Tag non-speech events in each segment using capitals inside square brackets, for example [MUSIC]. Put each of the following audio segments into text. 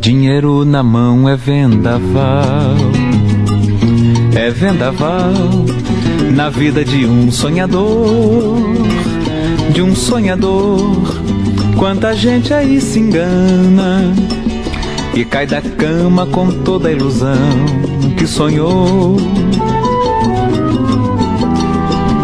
Dinheiro na mão é vendaval, é vendaval na vida de um sonhador, de um sonhador. Quanta gente aí se engana e cai da cama com toda a ilusão que sonhou.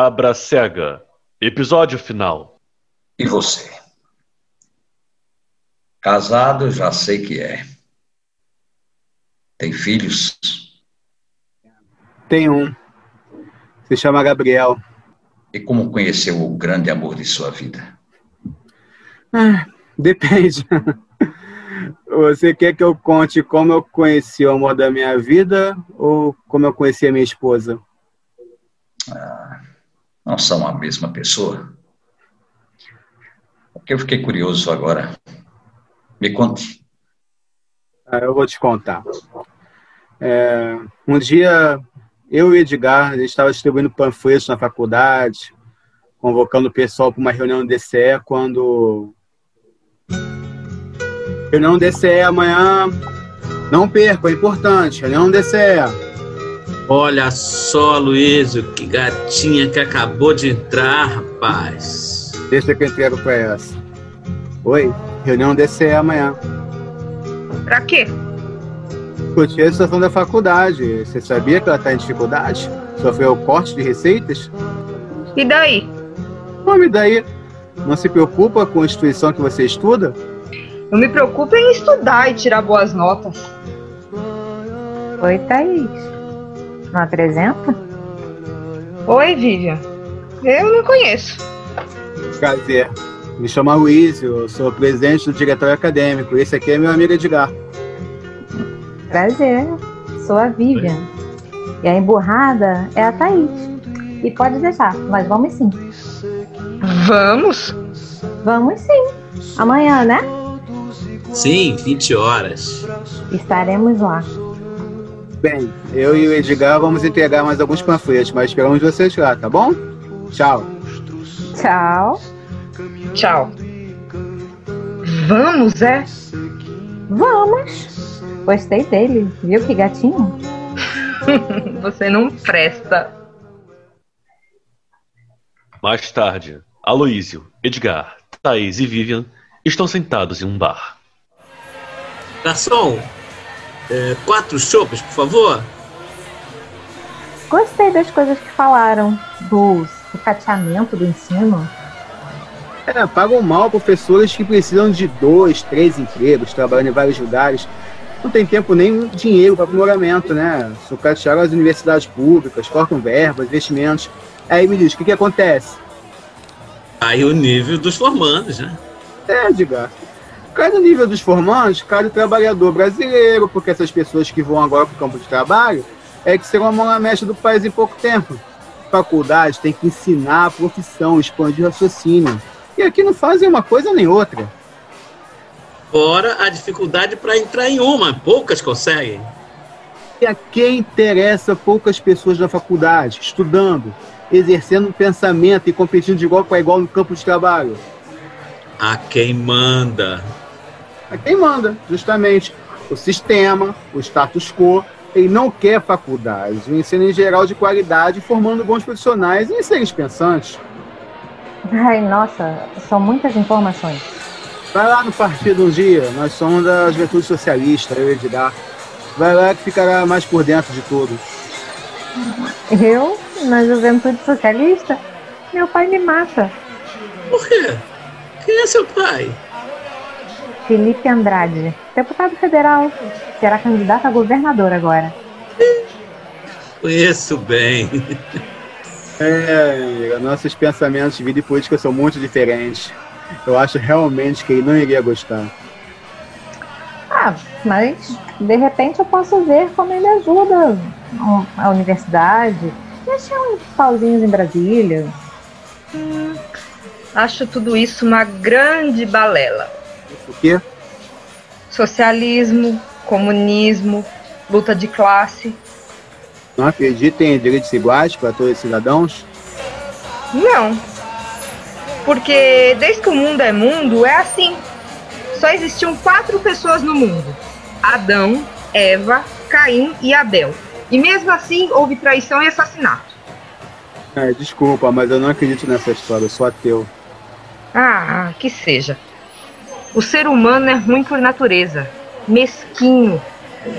Cabra Cega, episódio final. E você? Casado, já sei que é. Tem filhos? Tem um. Se chama Gabriel. E como conheceu o grande amor de sua vida? Ah, depende. [LAUGHS] Você quer que eu conte como eu conheci o amor da minha vida ou como eu conheci a minha esposa? Ah, não são a mesma pessoa? Porque eu fiquei curioso agora. Me conte. Ah, eu vou te contar. É, um dia, eu e Edgar, a gente estava distribuindo panfletos na faculdade, convocando o pessoal para uma reunião do DCE, quando... Reunião do DCE amanhã, não perca, é importante, reunião do DCE. Olha só, Luísio, que gatinha que acabou de entrar, rapaz. Deixa que eu entrego para essa. Oi? Reunião DCE amanhã. Pra quê? Discutir a situação da faculdade. Você sabia que ela está em dificuldade? Sofreu corte de receitas? E daí? Como e daí? Não se preocupa com a instituição que você estuda? Eu me preocupo em estudar e tirar boas notas. Oi, Thaís. Não apresenta? Oi, Vivian. Eu não conheço. Prazer. Me chamo Luiz, eu sou presidente do diretório acadêmico. Esse aqui é meu amigo Edgar. Prazer, sou a Vivian. E a emburrada é a Thaís. E pode deixar, mas vamos sim. Vamos? Vamos sim. Amanhã, né? Sim, 20 horas. Estaremos lá. Bem, eu e o Edgar vamos entregar mais alguns panfletos, mas esperamos vocês lá, tá bom? Tchau. Tchau. Tchau. Vamos, é? Vamos. Gostei dele, viu que gatinho? [LAUGHS] Você não presta. Mais tarde, Aloísio, Edgar, Thaís e Vivian estão sentados em um bar. Garçom, é, quatro chopes, por favor. Gostei das coisas que falaram, do sucateamento do ensino. É, pagam mal professores que precisam de dois, três empregos, trabalhando em vários lugares. Não tem tempo nem dinheiro para aprimoramento, né? Sucatearam as universidades públicas, cortam verbas, investimentos. Aí me diz, o que, que acontece? Aí o nível dos formandos, né? É, diga. Cai no nível dos formandos, cai o trabalhador brasileiro, porque essas pessoas que vão agora para o campo de trabalho é que serão a mão na mecha do país em pouco tempo. Faculdade tem que ensinar a profissão, expandir o raciocínio. E aqui não fazem uma coisa nem outra. Fora a dificuldade para entrar em uma, poucas conseguem. E a quem interessa poucas pessoas na faculdade, estudando, exercendo pensamento e competindo de igual para igual no campo de trabalho? A quem manda. A quem manda, justamente. O sistema, o status quo, ele não quer faculdades, o ensino em geral de qualidade, formando bons profissionais e seres pensantes. Ai, nossa, são muitas informações. Vai lá no partido um dia, nós somos da Juventude Socialista, eu e Edgar. Vai lá que ficará mais por dentro de tudo. Eu? Na Juventude Socialista? Meu pai me mata. Por quê? Quem é seu pai? Felipe Andrade, deputado federal. Será candidato a governador agora. Conheço bem. É, nossos pensamentos de vida e política são muito diferentes. Eu acho realmente que ele não iria gostar. Ah, mas de repente eu posso ver como ele ajuda a universidade. E achar uns pauzinhos em Brasília. Acho tudo isso uma grande balela. O quê? Socialismo, comunismo, luta de classe. Não acredita em direitos iguais para todos os cidadãos? Não. Porque desde que o mundo é mundo, é assim. Só existiam quatro pessoas no mundo: Adão, Eva, Caim e Abel. E mesmo assim houve traição e assassinato. É, desculpa, mas eu não acredito nessa história, eu sou ateu. Ah, que seja. O ser humano é ruim por natureza, mesquinho.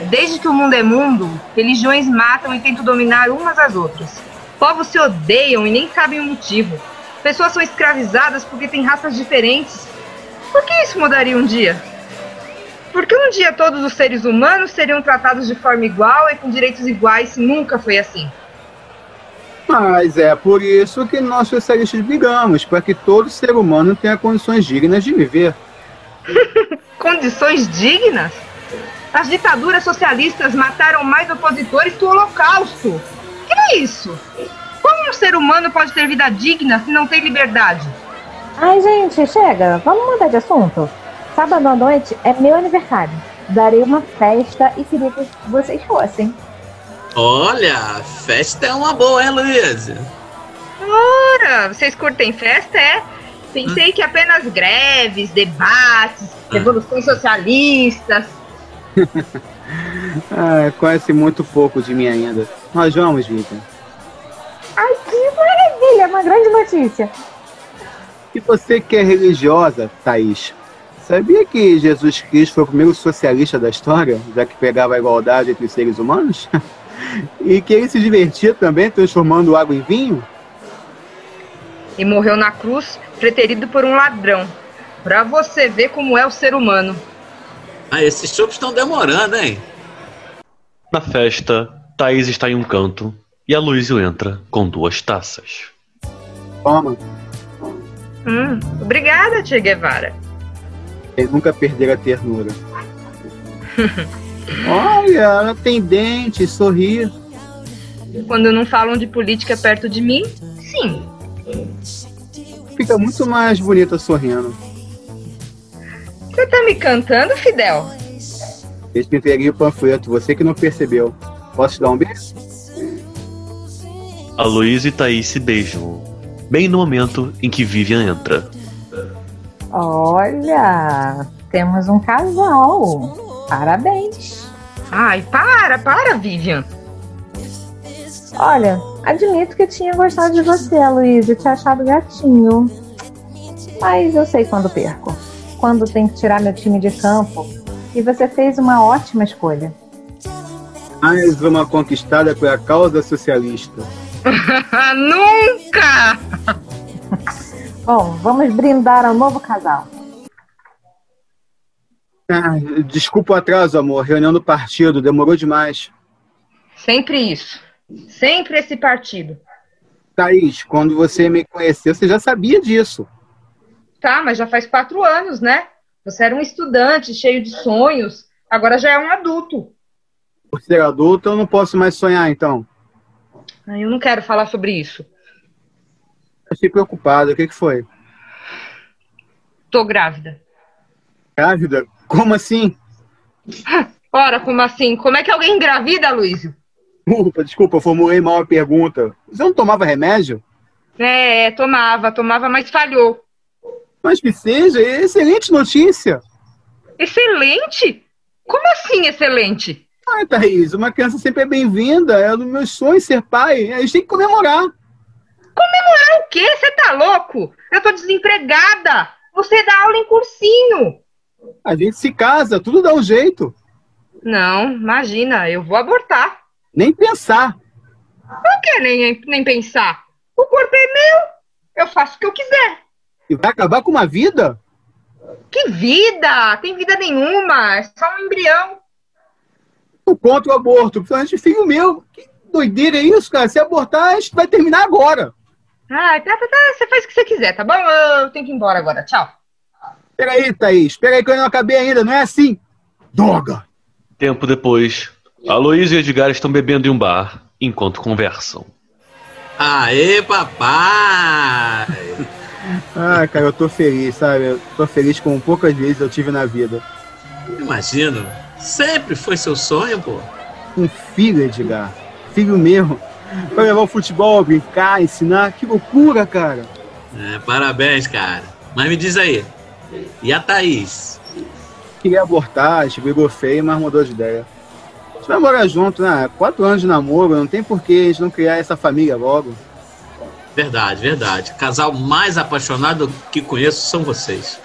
Desde que o mundo é mundo, religiões matam e tentam dominar umas às outras. Povos se odeiam e nem sabem o motivo. Pessoas são escravizadas porque têm raças diferentes. Por que isso mudaria um dia? Porque um dia todos os seres humanos seriam tratados de forma igual e com direitos iguais se nunca foi assim. Mas é por isso que nós socialistas brigamos, para que todo ser humano tenha condições dignas de viver. [LAUGHS] Condições dignas? As ditaduras socialistas mataram mais opositores que o Holocausto. Que é isso? Como um ser humano pode ter vida digna se não tem liberdade? Ai, gente, chega. Vamos mudar de assunto. Sábado à noite é meu aniversário. Darei uma festa e queria que vocês fossem. Olha, festa é uma boa, hein, Luísa? Ora, vocês curtem festa, é? Pensei que apenas greves, debates, revoluções socialistas. [LAUGHS] Ah, conhece muito pouco de mim ainda. Nós vamos, Vitor. Ai, que maravilha! Uma grande notícia. E você que é religiosa, Thaís, sabia que Jesus Cristo foi o primeiro socialista da história, já que pegava a igualdade entre os seres humanos? [LAUGHS] e que ele se divertia também transformando água em vinho? E morreu na cruz, preterido por um ladrão. Pra você ver como é o ser humano. Ah, esses chupos estão demorando, hein? Na festa, Thaís está em um canto e a Luísio entra com duas taças. Toma, Hum, obrigada, Che Guevara. ele nunca perder a ternura. [LAUGHS] Olha, ela tem dente, sorri. Quando não falam de política perto de mim, sim. Fica muito mais bonita sorrindo. Você tá me cantando, Fidel? Eles me entreguei o panfleto, você que não percebeu. Posso te dar um beijo? A Luísa e Thaís se beijam, bem no momento em que Vivian entra. Olha, temos um casal. Parabéns. Ai, para, para, Vivian. Olha, admito que tinha gostado de você, Luísa, e te achado gatinho. Mas eu sei quando perco. Quando tem que tirar meu time de campo. E você fez uma ótima escolha. Mais uma conquistada pela causa socialista. [LAUGHS] Nunca! Bom, vamos brindar ao novo casal. Ah, desculpa o atraso, amor. Reunião do partido, demorou demais. Sempre isso. Sempre esse partido. Thaís, quando você me conheceu, você já sabia disso. Tá, mas já faz quatro anos, né? Você era um estudante cheio de sonhos, agora já é um adulto. Por ser adulto, eu não posso mais sonhar, então. Ai, Eu não quero falar sobre isso. Achei preocupado. O que, que foi? Tô grávida. Grávida? Como assim? [LAUGHS] Ora, como assim? Como é que alguém engravida, Luísio? Desculpa, desculpa, eu formulei mal a pergunta. Você não tomava remédio? É, tomava, tomava, mas falhou. Mas que seja, excelente notícia. Excelente? Como assim excelente? Ai, Thaís, uma criança sempre é bem-vinda. É um dos meus sonhos ser pai. A gente tem que comemorar. Comemorar o quê? Você tá louco? Eu tô desempregada. Você dá aula em cursinho. A gente se casa, tudo dá um jeito. Não, imagina, eu vou abortar. Nem pensar. Por que nem, nem pensar? O corpo é meu. Eu faço o que eu quiser. E vai acabar com uma vida? Que vida? Tem vida nenhuma. É só um embrião. Sou contra o aborto, principalmente filho meu. Que doideira é isso, cara? Se abortar, a gente vai terminar agora. Ah, tá, tá, tá. Você faz o que você quiser, tá bom? Eu tenho que ir embora agora. Tchau. Peraí, Thaís. Peraí que eu não acabei ainda. Não é assim. Droga. Tempo depois, Aloysio e Edgar estão bebendo em um bar enquanto conversam. Aê, papai! [LAUGHS] Ah, cara, eu tô feliz, sabe? Eu tô feliz com poucas vezes eu tive na vida. Imagino. Sempre foi seu sonho, pô. Um filho, Edgar. Filho mesmo. Pra levar o futebol, brincar, ensinar. Que loucura, cara. É, parabéns, cara. Mas me diz aí, e a Thaís? Queria abortar, a gente brigou feio, mas mudou de ideia. Gente vai morar junto, né? Quatro anos de namoro, não tem por que a gente não criar essa família logo. Verdade, verdade. Casal mais apaixonado que conheço são vocês.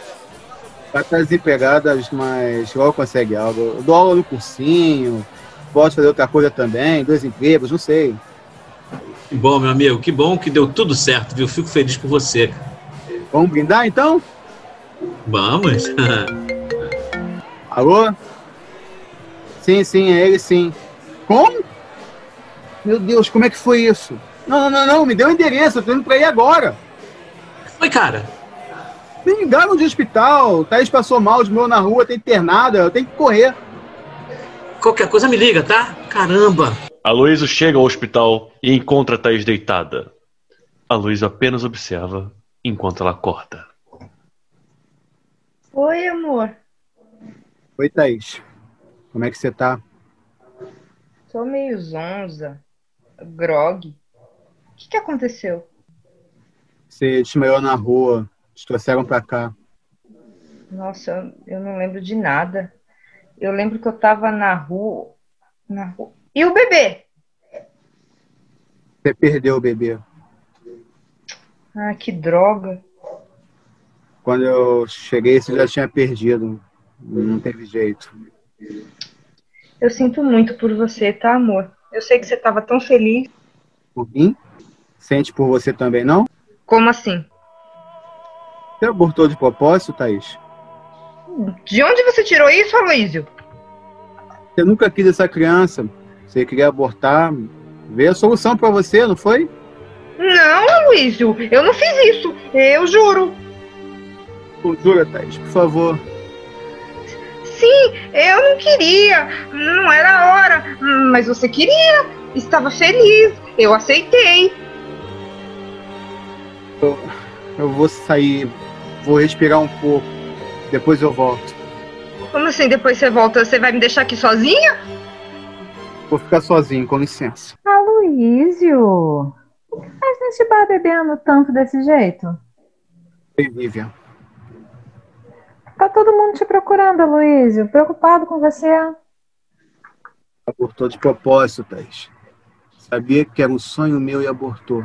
Estar desempregadas, mas logo consegue algo. Eu dou aula no cursinho, posso fazer outra coisa também, dois empregos, não sei. Que bom, meu amigo, que bom que deu tudo certo, viu? Fico feliz por você. Vamos brindar então? Vamos. [LAUGHS] Alô? Sim, sim, é ele sim. Como? Meu Deus, como é que foi isso? Não, não, não, me dê o endereço, eu tô indo pra ir agora. Oi, cara. Me ligaram de hospital, o Thaís passou mal de meu na rua, tem internada, eu tenho que correr. Qualquer coisa me liga, tá? Caramba. Aloysio chega ao hospital e encontra a Thaís deitada. Aloysio apenas observa enquanto ela acorda. Oi, amor. Oi, Thaís. Como é que você tá? Tô meio zonza. Grog. O que, que aconteceu? Você desmaiou na rua, te trouxeram pra cá. Nossa, eu, eu não lembro de nada. Eu lembro que eu tava na rua. Na rua. E o bebê? Você perdeu o bebê. Ah, que droga. Quando eu cheguei, você já tinha perdido. Não teve jeito. Eu sinto muito por você, tá, amor? Eu sei que você tava tão feliz. Por mim? Sente por você também, não? Como assim? Você abortou de propósito, Thaís? De onde você tirou isso, Aloysio? Você nunca quis essa criança. Você queria abortar. Veio a solução pra você, não foi? Não, Aloysio, eu não fiz isso. Eu juro. Jura, Thaís, por favor. Sim, eu não queria. Não era a hora. Mas você queria. Estava feliz. Eu aceitei. Eu, eu vou sair, vou respirar um pouco. Depois eu volto. Como assim? Depois você volta? Você vai me deixar aqui sozinha? Vou ficar sozinho, com licença. Aloísio, o que faz nesse bar bebendo tanto desse jeito? Oi, Vivian. Tá todo mundo te procurando, Aloísio, preocupado com você. Abortou de propósito, Thaís. Sabia que era um sonho meu e abortou.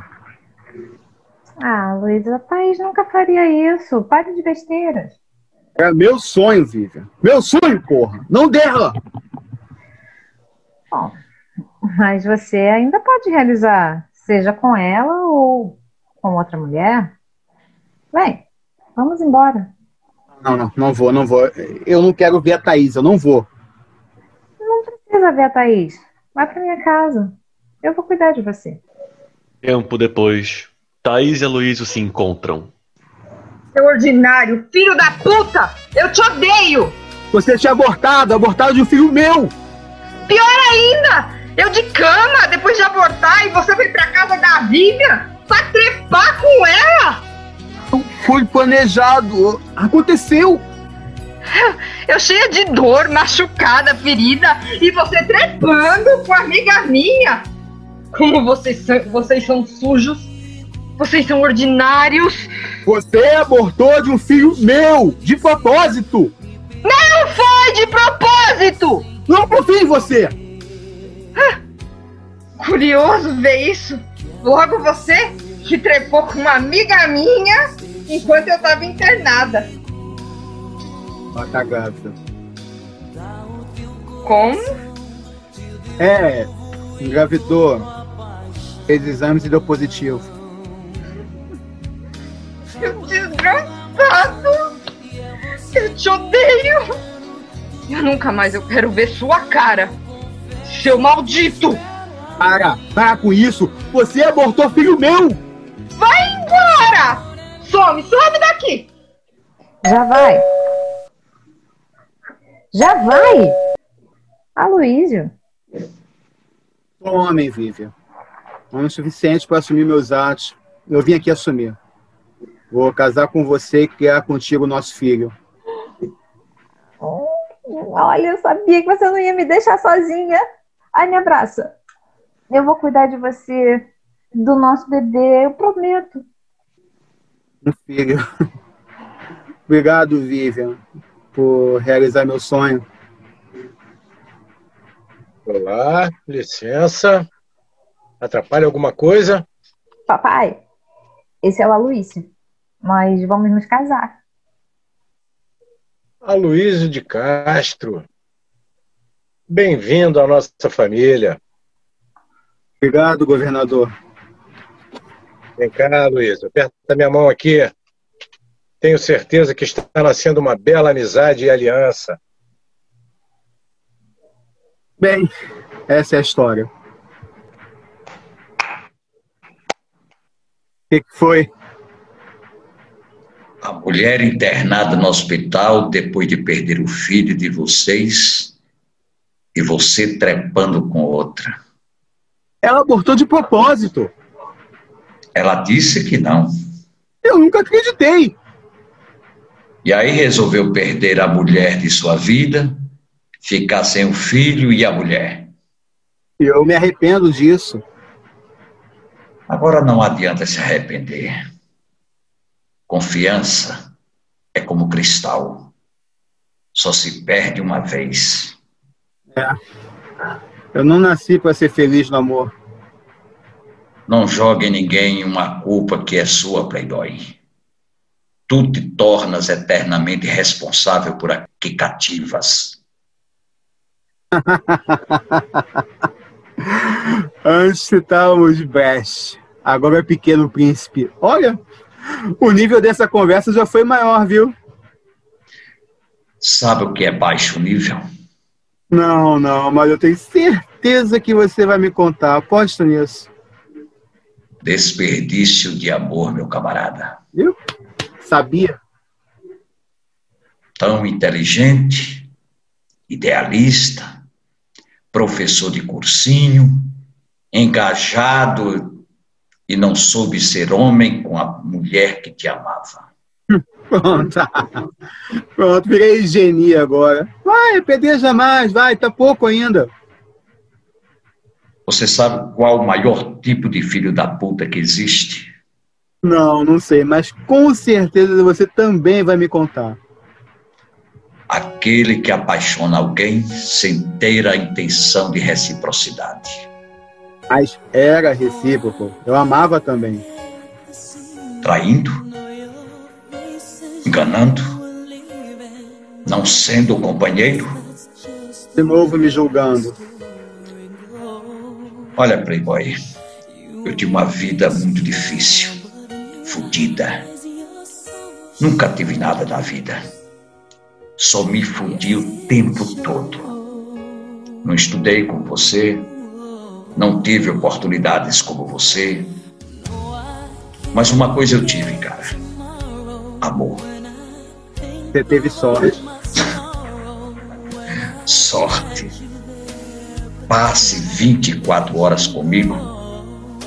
Ah, Luísa, a Thaís nunca faria isso. Pare de besteiras. É meu sonho, Vivian. Meu sonho, porra. Não dela. Bom, mas você ainda pode realizar, seja com ela ou com outra mulher. Vem, vamos embora. Não, não, não vou, não vou. Eu não quero ver a Thaís, eu não vou. Não precisa ver a Thaís. Vai pra minha casa. Eu vou cuidar de você. Tempo depois, Thaís e Aloysio se encontram. Seu ordinário, filho da puta! Eu te odeio! Você tinha abortado, abortado de um filho meu. Pior ainda! Eu de cama, depois de abortar, e você foi pra casa da Vivian pra trepar com ela! Foi planejado. Aconteceu. Eu cheia de dor, machucada, ferida, e você trepando com a amiga minha! Como vocês são, vocês são sujos! Vocês são ordinários! Você abortou de um filho meu, de propósito. Não foi de propósito! Não confio em você. Curioso ver isso. Logo você que trepou com uma amiga minha enquanto eu tava internada. Ela tá. Como? É, engravidou. Fez exames e deu positivo. Seu desgraçado! Eu te odeio! Eu nunca mais eu quero ver sua cara! Seu maldito! Para, para com isso! Você abortou filho meu! Some, some daqui! Já vai. Já vai! Aloísio. Sou homem, Vivian. Homem suficiente para assumir meus atos. Eu vim aqui assumir. Vou casar com você e criar contigo nosso filho. Olha, eu sabia que você não ia me deixar sozinha. Ai, me abraça. Eu vou cuidar de você, do nosso bebê, eu prometo. Um filho. Obrigado, Vivian, por realizar meu sonho. Olá, licença. Atrapalha alguma coisa? Papai, esse é o Aloísio. Nós vamos nos casar. Aloísio de Castro. Bem-vindo à nossa família. Obrigado, governador. Vem cá, Aloísio. Aperta minha mão aqui. Tenho certeza que está nascendo uma bela amizade e aliança. Bem, essa é a história. O que, que foi? A mulher internada no hospital depois de perder o filho de vocês e você trepando com outra. Ela abortou de propósito. Ela disse que não. Eu nunca acreditei. E aí resolveu perder a mulher de sua vida, ficar sem o filho e a mulher. Eu me arrependo disso. Agora não adianta se arrepender. Confiança é como cristal. Só se perde uma vez. É. Eu não nasci para ser feliz no amor. Não jogue em ninguém uma culpa que é sua, Playboy. Tu te tornas eternamente responsável por a que cativas. [LAUGHS] Antes estávamos de best, agora é pequeno príncipe. Olha, o nível dessa conversa já foi maior, viu? Sabe o que é baixo nível? Não, não, mas eu tenho certeza que você vai me contar. Aposto nisso. Desperdício de amor, meu camarada. Viu? Sabia. Tão inteligente, idealista, professor de cursinho, engajado e não soube ser homem com a mulher que te amava. Pronto. Pronto, virei genie agora. Vai, pedeja mais, vai, tá pouco ainda. Você sabe qual o maior tipo de filho da puta que existe? Não, não sei, mas com certeza você também vai me contar. Aquele que apaixona alguém sem ter a intenção de reciprocidade. Mas era recíproco. Eu amava também. Traindo? Enganando? Não sendo o companheiro? De novo me julgando. Olha, Playboy, eu tive uma vida muito difícil, fodida. Nunca tive nada na vida. Só me fudi o tempo todo. Não estudei como você, não tive oportunidades como você. Mas uma coisa eu tive, cara: amor. Você teve sorte. [LAUGHS] Sorte. Passe 24 horas comigo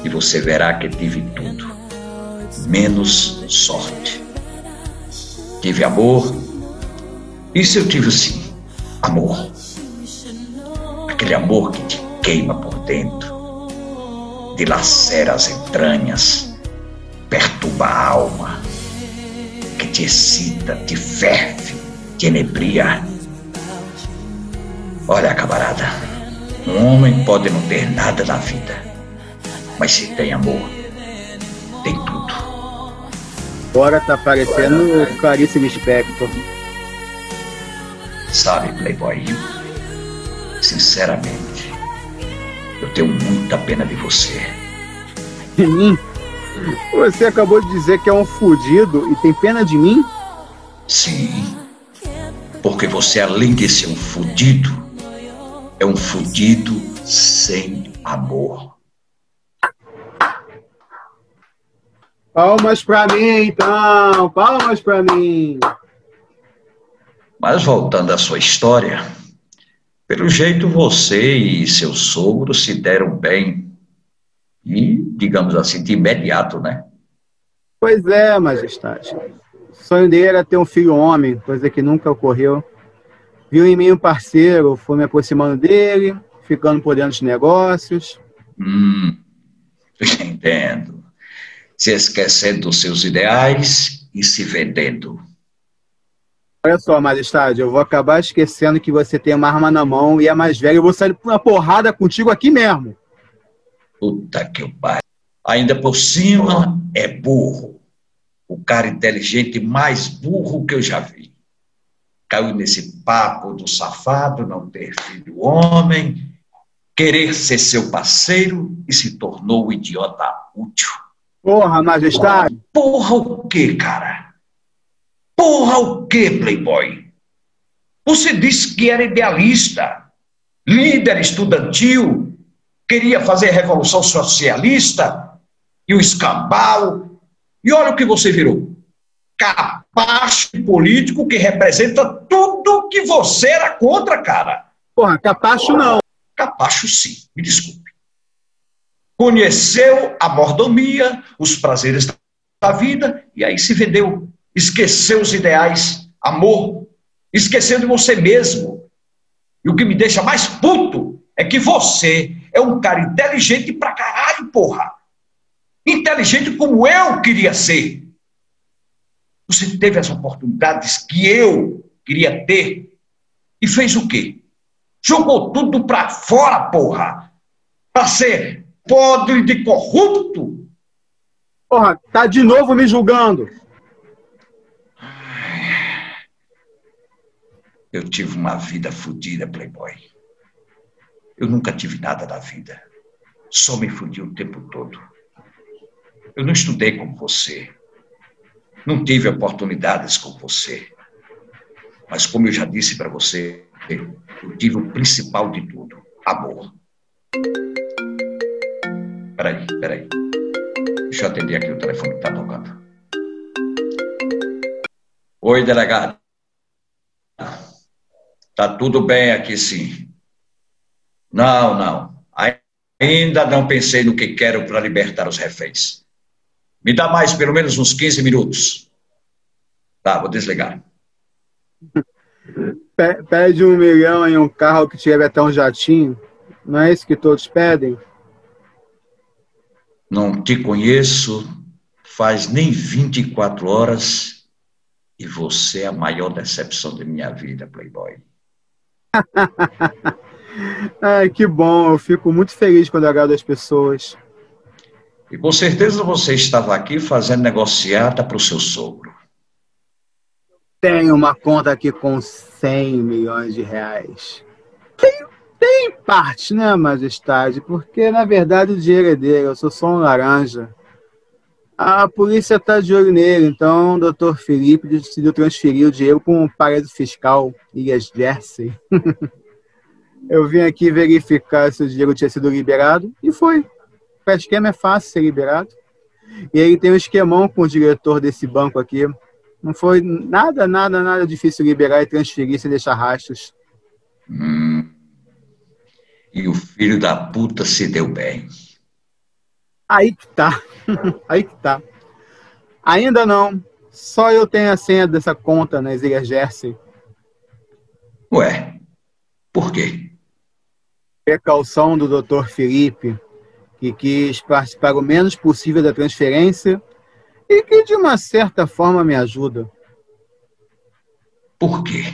e você verá que tive tudo, menos sorte. Tive amor, isso eu tive sim, amor. Aquele amor que te queima por dentro, dilacera as entranhas, perturba a alma, que te excita, te ferve, te enebria. Olha, camarada, um homem pode não ter nada na vida, mas se tem amor, tem tudo. Agora tá parecendo Clarice Lispector. Sabe, Playboy, sinceramente, eu tenho muita pena de você. De mim? Você acabou de dizer que é um fudido e tem pena de mim? Sim, porque você, além de ser um fudido, é um fudido sem amor. Palmas para mim, então, palmas para mim. Mas voltando à sua história, pelo jeito você e seu sogro se deram bem. E, digamos assim, de imediato, né? Pois é, majestade. O sonho dele era ter um filho homem, coisa que nunca ocorreu. Viu em mim um parceiro, fui me aproximando dele, ficando por dentro dos negócios. Hum, entendo. Se esquecendo dos seus ideais e se vendendo. Olha só, majestade, eu vou acabar esquecendo que você tem uma arma na mão e é mais velho. Eu vou sair por uma porrada contigo aqui mesmo. Puta que o pai. Ainda por cima é burro. O cara inteligente mais burro que eu já vi. Caiu nesse papo do safado, não ter filho homem, querer ser seu parceiro e se tornou um idiota útil. Porra, majestade. Porra o quê, cara? Porra o quê, Playboy? Você disse que era idealista, líder estudantil, queria fazer revolução socialista e o escambau. E olha o que você virou. Capacho político que representa tudo que você era contra, cara. Porra, capacho não. Capacho sim, me desculpe. Conheceu a mordomia, os prazeres da vida e aí se vendeu. Esqueceu os ideais, amor, esquecendo você mesmo. E o que me deixa mais puto é que você é um cara inteligente pra caralho, porra. Inteligente como eu queria ser. Você teve as oportunidades que eu queria ter e fez o quê? Jogou tudo pra fora, porra. Pra ser podre de corrupto. Porra, tá de novo me julgando. Eu tive uma vida fodida, Playboy. Eu nunca tive nada da vida. Só me fudi o tempo todo. Eu não estudei como você. Não tive oportunidades como você. Mas como eu já disse para você, eu tive o principal de tudo, amor. Peraí, peraí. Deixa eu atender aqui o telefone que está tocando. Oi, delegado. Tá tudo bem aqui, sim. Não, não. Ainda não pensei no que quero para libertar os reféns. Me dá mais pelo menos uns 15 minutos. Tá, vou desligar. [LAUGHS] Pede um milhão em um carro que tiver até um jatinho. Não é isso que todos pedem? Não te conheço faz nem 24 horas e você é a maior decepção da minha vida, Playboy. [LAUGHS] Ai, que bom. Eu fico muito feliz quando agrado as pessoas. E com certeza você estava aqui fazendo negociata para o seu sogro. Tenho uma conta aqui com 100 milhões de reais. Tem, tem parte, né, majestade? Porque, na verdade, o dinheiro é dele. Eu sou só um laranja. A polícia está de olho nele, então o doutor Felipe decidiu transferir o dinheiro para um paraíso fiscal, Ilhas Jersey. [LAUGHS] Eu vim aqui verificar se o dinheiro tinha sido liberado e foi. O esquema é fácil ser liberado. E ele tem um esquemão com o diretor desse banco aqui. Não foi nada, nada, nada difícil liberar e transferir sem deixar rastros. Hum. E o filho da puta se deu bem. Aí que tá. [LAUGHS] Aí que tá. Ainda não. Só eu tenho a senha dessa conta nas Ilhas Jersey. Ué, por quê? Precaução do Dr. Felipe, que quis participar o menos possível da transferência e que, de uma certa forma, me ajuda. Por quê?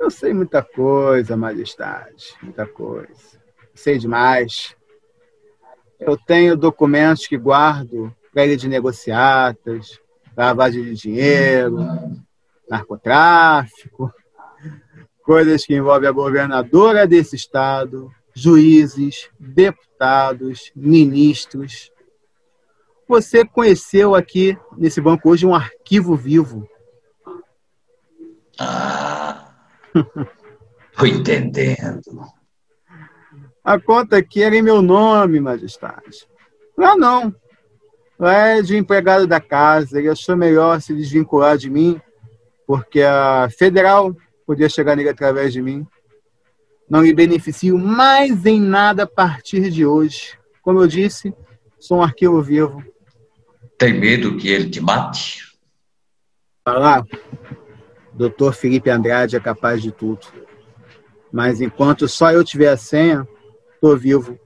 Eu sei muita coisa, majestade, muita coisa. Sei demais. Eu tenho documentos que guardo para ele de negociatas, lavagem de dinheiro, narcotráfico, coisas que envolvem a governadora desse estado, juízes, deputados, ministros. Você conheceu aqui nesse banco hoje um arquivo vivo. Ah, tô entendendo. A conta aqui era em meu nome, majestade. Lá não. Lá é de empregado da casa. Ele achou melhor se desvincular de mim, porque a federal podia chegar nele através de mim. Não lhe beneficio mais em nada a partir de hoje. Como eu disse, sou um arquivo vivo. Tem medo que ele te mate? Falar, doutor Felipe Andrade é capaz de tudo. Mas enquanto só eu tiver a senha, tô vivo.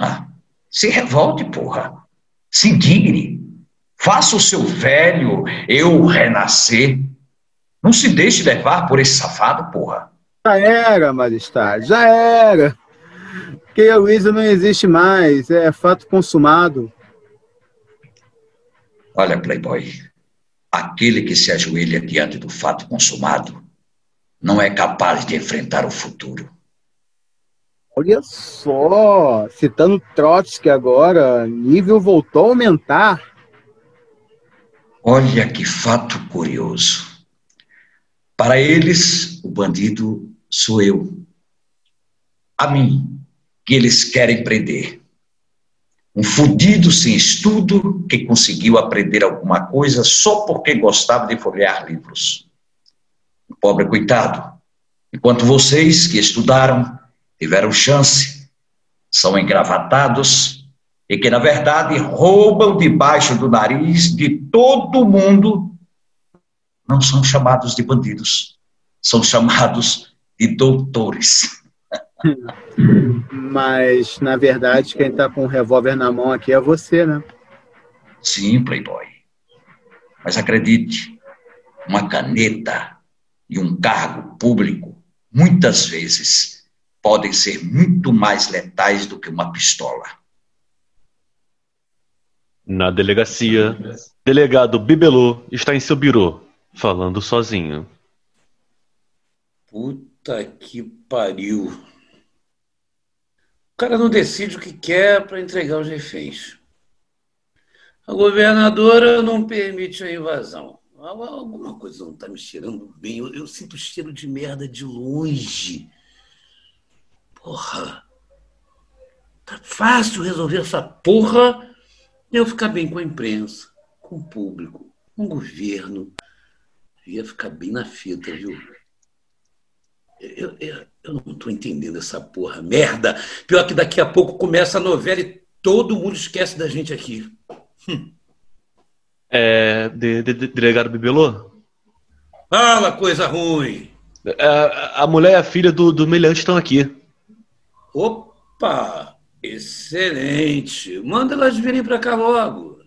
Ah, se revolte, porra. Se indigne. Faça o seu velho eu renascer. Não se deixe levar por esse safado, porra. Já era, majestade, já era. Que a Luísa não existe mais, é fato consumado. Olha, Playboy, aquele que se ajoelha diante do fato consumado não é capaz de enfrentar o futuro. Olha só, citando Trotsky agora, nível voltou a aumentar. Olha que fato curioso. Para eles, o bandido sou eu. A mim, que eles querem prender. Um fudido sem estudo que conseguiu aprender alguma coisa só porque gostava de folhear livros. Um pobre coitado. Enquanto vocês que estudaram, tiveram chance, são engravatados e que, na verdade, roubam debaixo do nariz de todo mundo, não são chamados de bandidos, são chamados de doutores. [LAUGHS] Mas, na verdade, quem está com o revólver na mão aqui é você, né? Sim, Playboy. Mas acredite, uma caneta e um cargo público, muitas vezes, podem ser muito mais letais do que uma pistola. Na delegacia, delegado Bibelô está em seu birô, falando sozinho. Puta que pariu. O cara não decide o que quer para entregar os reféns. A governadora não permite a invasão. Alguma coisa não está me cheirando bem. Eu, eu, sinto cheiro de merda de longe. Porra. Tá fácil resolver essa porra eu ficar bem com a imprensa, com o público, com o governo. Ia ficar bem na fita, viu? Eu, eu, eu não estou entendendo essa porra. Merda! Pior que daqui a pouco começa a novela e todo mundo esquece da gente aqui. Hum. É. De, de, de, delegado Bibelô? Fala, coisa ruim! A, a mulher e a filha do, do meliante estão aqui. Opa! Excelente! Manda elas virem para cá logo.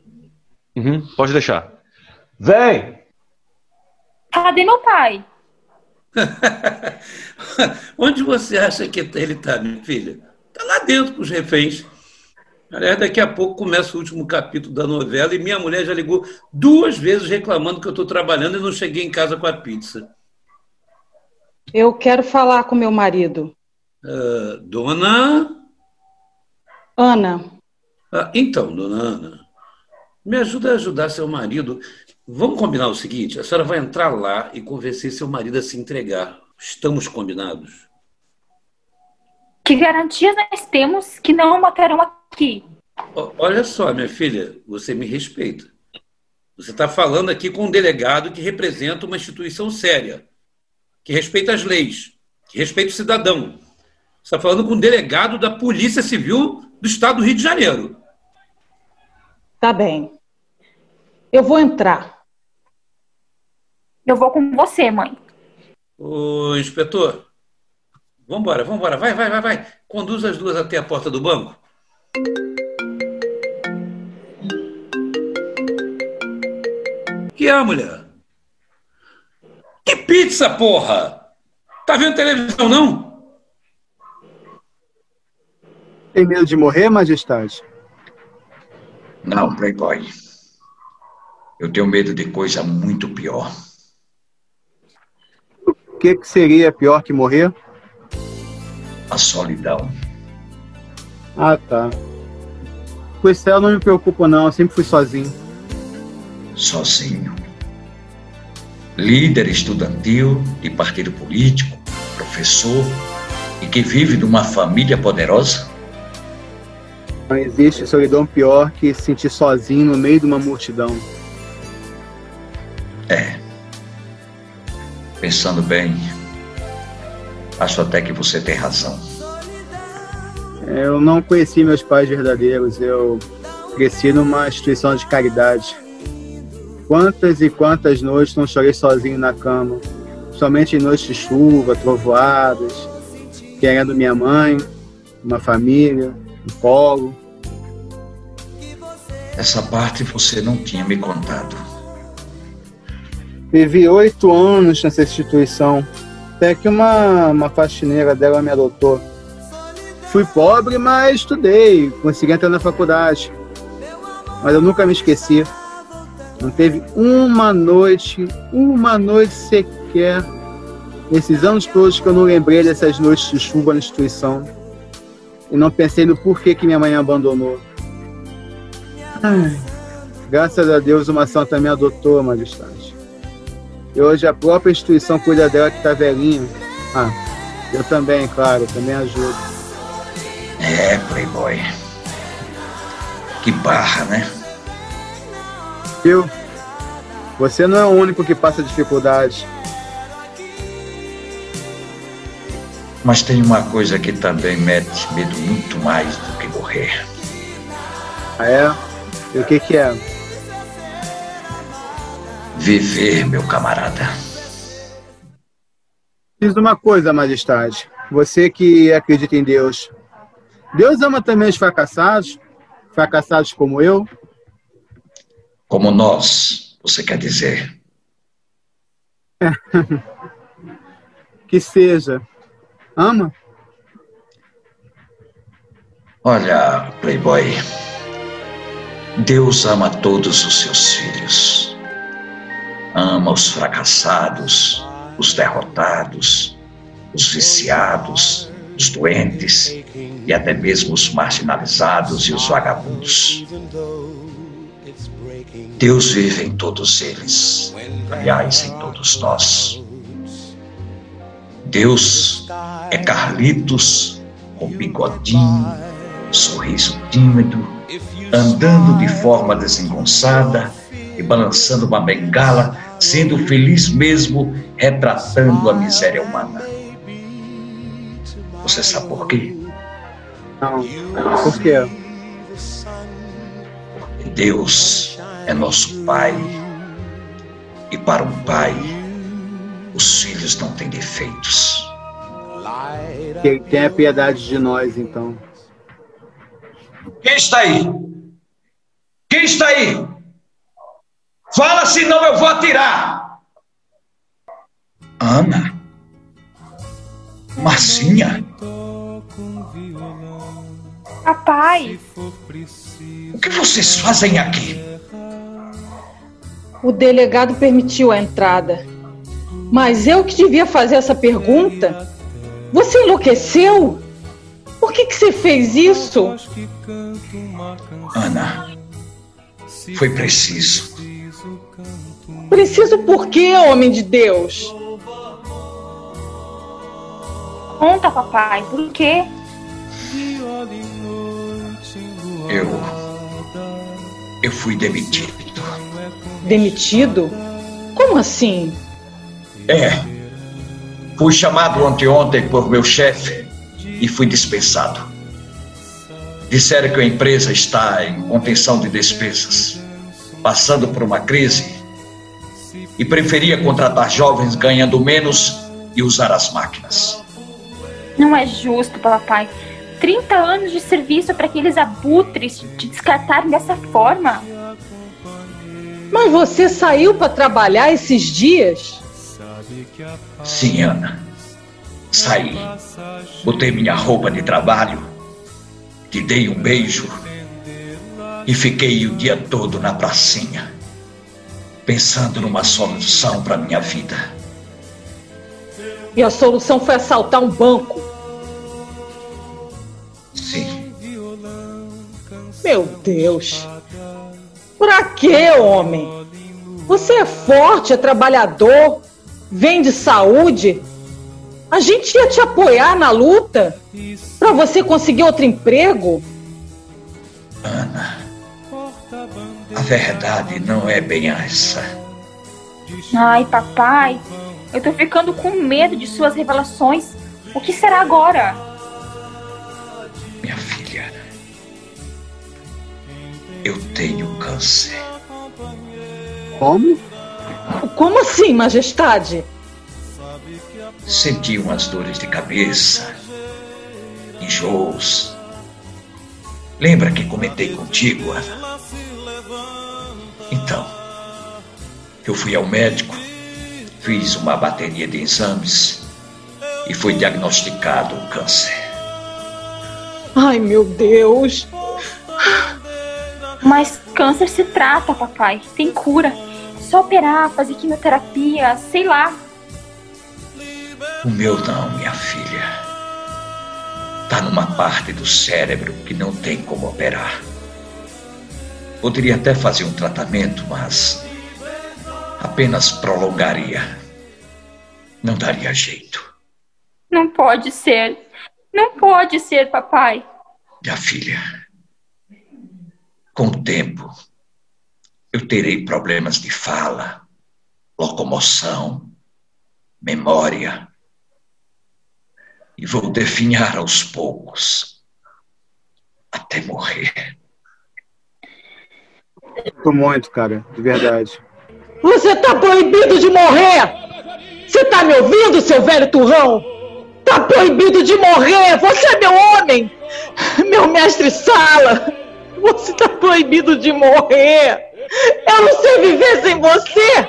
Uhum, pode deixar. Vem! Cadê meu pai? [LAUGHS] Onde você acha que ele está, minha filha? Está lá dentro com os reféns. Aliás, daqui a pouco começa o último capítulo da novela e minha mulher já ligou duas vezes reclamando que eu estou trabalhando e não cheguei em casa com a pizza. Eu quero falar com meu marido. Uh, dona? Ana. Ah, então, dona Ana, me ajuda a ajudar seu marido. Vamos combinar o seguinte: a senhora vai entrar lá e convencer seu marido a se entregar. Estamos combinados? Que garantias nós temos que não o matarão aqui? Olha só, minha filha, você me respeita. Você está falando aqui com um delegado que representa uma instituição séria, que respeita as leis, que respeita o cidadão. Você está falando com um delegado da Polícia Civil do Estado do Rio de Janeiro. Tá bem. Eu vou entrar. Eu vou com você, mãe. Ô, inspetor, vambora, vambora. Vai, vai, vai, vai. Conduz as duas até a porta do banco. Que é, mulher? Que pizza, porra! Tá vendo televisão, não? Tem medo de morrer, majestade? Não, Playboy. Eu tenho medo de coisa muito pior. O que, que seria pior que morrer? A solidão. Ah, tá. Com isso eu não me preocupo, não. Eu sempre fui sozinho. Sozinho. Líder estudantil de partido político, professor, e que vive numa família poderosa? Não existe solidão pior que se sentir sozinho no meio de uma multidão. É. Pensando bem, acho até que você tem razão. Eu não conheci meus pais verdadeiros, eu cresci numa instituição de caridade. Quantas e quantas noites não chorei sozinho na cama, somente em noites de chuva, trovoadas, querendo minha mãe, uma família, um colo. Essa parte você não tinha me contado. Vivi oito anos nessa instituição, até que uma, uma faxineira dela me adotou. Fui pobre, mas estudei, consegui entrar na faculdade. Mas eu nunca me esqueci. Não teve uma noite, uma noite sequer, nesses anos todos que eu não lembrei dessas noites de chuva na instituição. E não pensei no porquê que minha mãe me abandonou. Ai, graças a Deus uma santa me adotou, majestade. E hoje a própria instituição cuida dela que tá velhinha. Ah, eu também, claro, também ajudo. É, Playboy. Que barra, né? Viu? Você não é o único que passa dificuldade. Mas tem uma coisa que também mete medo muito mais do que morrer. Ah, é? E o que que é? Viver, meu camarada. Diz uma coisa, majestade. Você que acredita em Deus. Deus ama também os fracassados? Fracassados como eu? Como nós, você quer dizer? [LAUGHS] que seja. Ama? Olha, Playboy. Deus ama todos os seus filhos. Ama os fracassados, os derrotados, os viciados, os doentes e até mesmo os marginalizados e os vagabundos. Deus vive em todos eles, aliás, em todos nós. Deus é Carlitos com bigodinho, sorriso tímido, andando de forma desengonçada e balançando uma bengala, sendo feliz mesmo, retratando a miséria humana. Você sabe por quê? Não. Por quê? Deus é nosso Pai. E para um pai, os filhos não têm defeitos. Que ele tenha piedade de nós, então. Quem está aí? Quem está aí? Fala, senão eu vou atirar. Ana? Marcinha? Papai, O que vocês fazem aqui? O delegado permitiu a entrada. Mas eu que devia fazer essa pergunta? Você enlouqueceu? Por que, que você fez isso? Ana, foi preciso. Preciso por quê, homem de Deus? conta, papai, por quê? Eu. Eu fui demitido. Demitido? Como assim? É. Fui chamado anteontem por meu chefe e fui dispensado. Disseram que a empresa está em contenção de despesas, passando por uma crise, e preferia contratar jovens ganhando menos e usar as máquinas. Não é justo, papai. 30 anos de serviço para aqueles abutres te descartarem dessa forma. Mas você saiu para trabalhar esses dias? Sim, Ana. Saí. Botei minha roupa de trabalho, te dei um beijo e fiquei o dia todo na pracinha, pensando numa solução para minha vida. E a solução foi assaltar um banco. Sim, Meu Deus. Pra quê, homem? Você é forte, é trabalhador, vende saúde. A gente ia te apoiar na luta para você conseguir outro emprego. Ana, verdade não é bem essa. Ai, papai, eu tô ficando com medo de suas revelações. O que será agora? Minha filha, eu tenho câncer. Como? Como assim, majestade? Senti umas dores de cabeça, enjoos. Lembra que comentei contigo, Ana? Então, eu fui ao médico, fiz uma bateria de exames e foi diagnosticado o câncer. Ai, meu Deus! Mas câncer se trata, papai. Tem cura. Só operar, fazer quimioterapia, sei lá. O meu não, minha filha. Tá numa parte do cérebro que não tem como operar. Poderia até fazer um tratamento, mas apenas prolongaria. Não daria jeito. Não pode ser. Não pode ser, papai. Minha filha, com o tempo, eu terei problemas de fala, locomoção, memória. E vou definhar aos poucos, até morrer. Tô muito, cara, de verdade. Você tá proibido de morrer! Você tá me ouvindo, seu velho turrão? Tá proibido de morrer! Você é meu homem! Meu mestre Sala! Você tá proibido de morrer! Eu não sei viver sem você!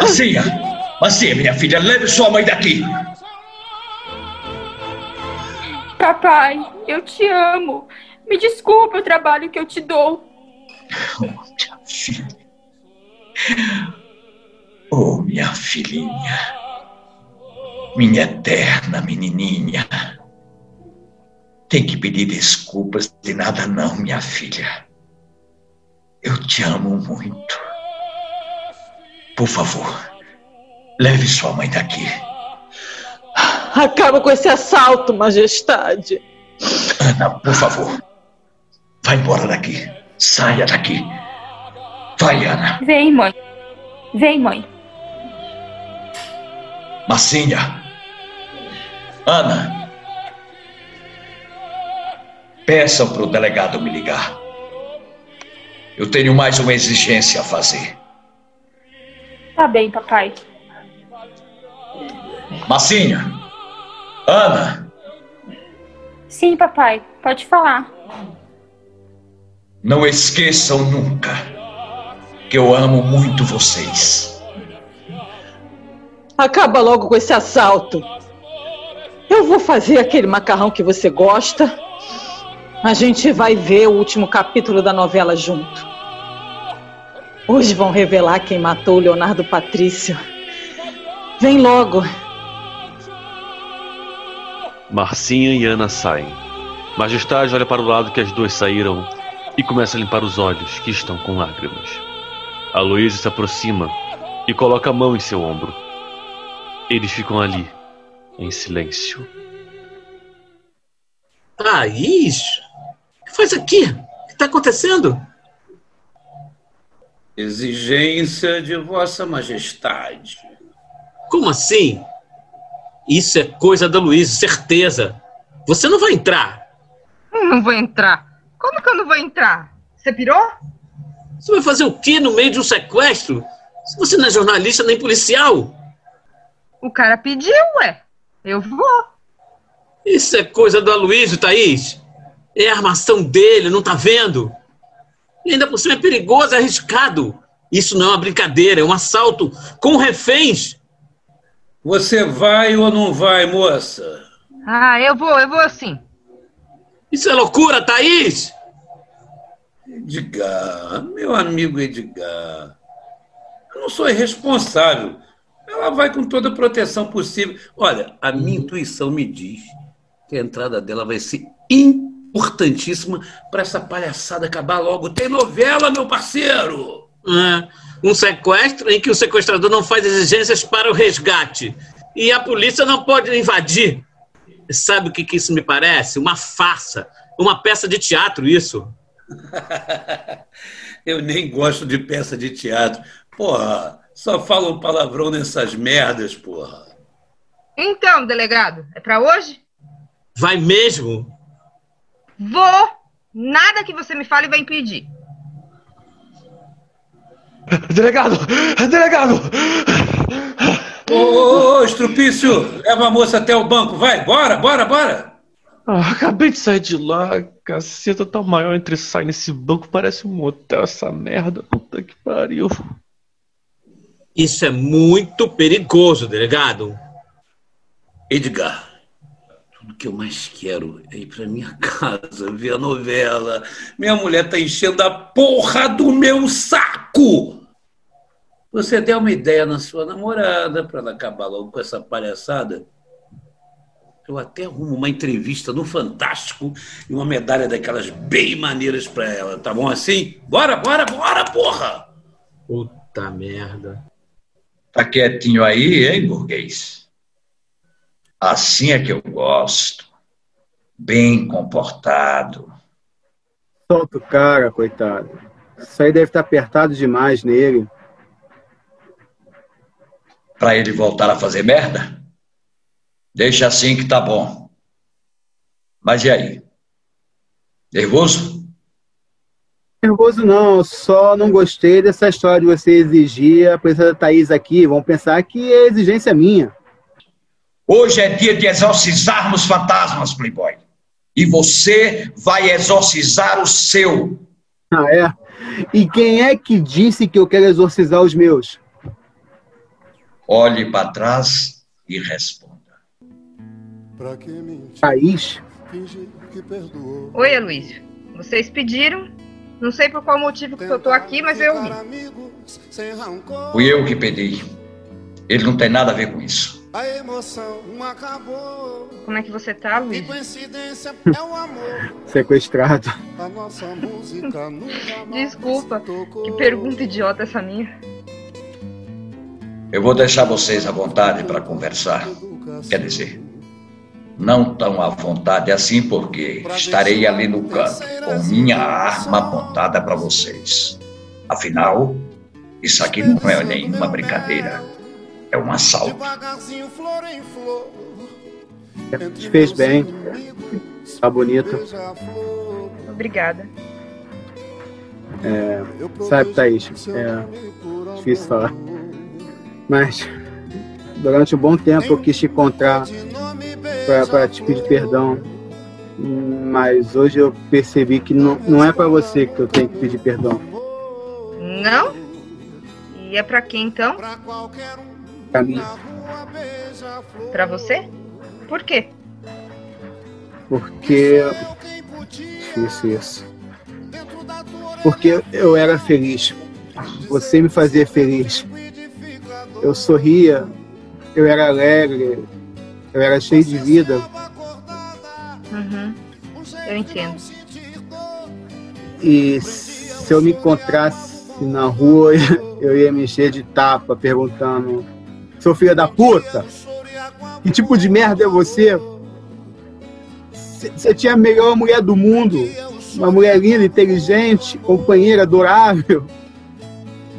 Marcia! Marcia, minha filha, leve sua mãe daqui! Papai, eu te amo. Me desculpe o trabalho que eu te dou. Oh, minha filha. Oh, minha filhinha. Minha eterna menininha. Tem que pedir desculpas de nada não, minha filha. Eu te amo muito. Por favor, leve sua mãe daqui. Acaba com esse assalto, majestade. Ana, por favor. Vai embora daqui. Saia daqui. Vai, Ana. Vem, mãe. Vem, mãe. Massinha. Ana. Peçam para o delegado me ligar. Eu tenho mais uma exigência a fazer. Tá bem, papai. Massinha. Ana. Sim, papai. Pode falar. Não esqueçam nunca que eu amo muito vocês. Acaba logo com esse assalto. Eu vou fazer aquele macarrão que você gosta. A gente vai ver o último capítulo da novela junto. Hoje vão revelar quem matou o Leonardo Patrício. Vem logo. Marcinha e Ana saem. Majestade olha para o lado que as duas saíram e começa a limpar os olhos que estão com lágrimas. Aloysio se aproxima e coloca a mão em seu ombro. Eles ficam ali, em silêncio. Thaís? O que faz aqui? O que está acontecendo? Exigência de Vossa Majestade. Como assim? Isso é coisa da Luísa, certeza. Você não vai entrar. Não vou entrar. Como que eu não vou entrar? Você pirou? Você vai fazer o quê no meio de um sequestro? Se você não é jornalista nem policial. O cara pediu, ué. Eu vou. Isso é coisa do Aloysio, Thaís. É a armação dele, não tá vendo? E ainda por cima é perigoso, é arriscado. Isso não é uma brincadeira, é um assalto com reféns. Você vai ou não vai, moça? Ah, eu vou, eu vou sim. Isso é loucura, Thaís! Edgar, meu amigo Edgar. Eu não sou irresponsável. Ela vai com toda a proteção possível. Olha, a minha intuição me diz que a entrada dela vai ser importantíssima para essa palhaçada acabar logo. Tem novela, meu parceiro! É, um sequestro em que o sequestrador não faz exigências para o resgate. E a polícia não pode invadir. Sabe o que, que isso me parece? Uma farsa. Uma peça de teatro, isso. [LAUGHS] Eu nem gosto de peça de teatro. Porra, só falam palavrão nessas merdas, porra. Então, delegado, é pra hoje? Vai mesmo? Vou! Nada que você me fale vai impedir. [LAUGHS] Delegado! Delegado! Ô, ô, ô, Estrupício, leva a moça até o banco, vai, bora, bora, bora! Ah, acabei de sair de lá, caceta tá maior entre sai nesse banco, parece um motel essa merda, puta que pariu. Isso é muito perigoso, delegado. Edgar, tudo que eu mais quero é ir pra minha casa, ver a novela. Minha mulher tá enchendo a porra do meu saco! Você der uma ideia na sua namorada para ela acabar logo com essa palhaçada. Eu até arrumo uma entrevista no Fantástico e uma medalha daquelas bem maneiras para ela, tá bom assim? Bora, bora, bora, porra! Puta merda. Tá quietinho aí, hein, burguês? Assim é que eu gosto. Bem comportado. Solta o cara, coitado. Isso aí deve estar apertado demais nele. Para ele voltar a fazer merda? Deixa assim que tá bom. Mas e aí? Nervoso? Nervoso não, só não gostei dessa história de você exigir a presença da Thaís aqui. Vão pensar que é exigência minha. Hoje é dia de exorcizarmos fantasmas, Playboy. E você vai exorcizar o seu. Ah, é? E quem é que disse que eu quero exorcizar os meus? Olhe para trás e responda. Thaís? Oi, Aloysio. Vocês pediram. Não sei por qual motivo que eu tô aqui, mas eu vim. Fui eu que pedi. Ele não tem nada a ver com isso. Como é que você tá, Luiz? Sequestrado. Desculpa, que pergunta idiota essa minha. Eu vou deixar vocês à vontade para conversar. Quer dizer, não tão à vontade assim, porque estarei ali no canto com minha arma apontada para vocês. Afinal, isso aqui não é nenhuma brincadeira. É um assalto. Fez bem. Tá bonito. Obrigada. É, sabe, Thaís, é difícil falar. Mas durante um bom tempo eu quis te encontrar para te pedir perdão. Mas hoje eu percebi que não, não é para você que eu tenho que pedir perdão. Não? E é para quem então? Para mim. Para você? Por quê? Porque. Difícil isso. Porque eu era feliz. Você me fazia feliz eu sorria, eu era alegre, eu era cheio de vida. Uhum. Eu entendo. E se eu me encontrasse na rua, [LAUGHS] eu ia me encher de tapa perguntando: seu filho da puta, que tipo de merda é você? Você tinha a melhor mulher do mundo, uma mulher linda, inteligente, companheira, adorável,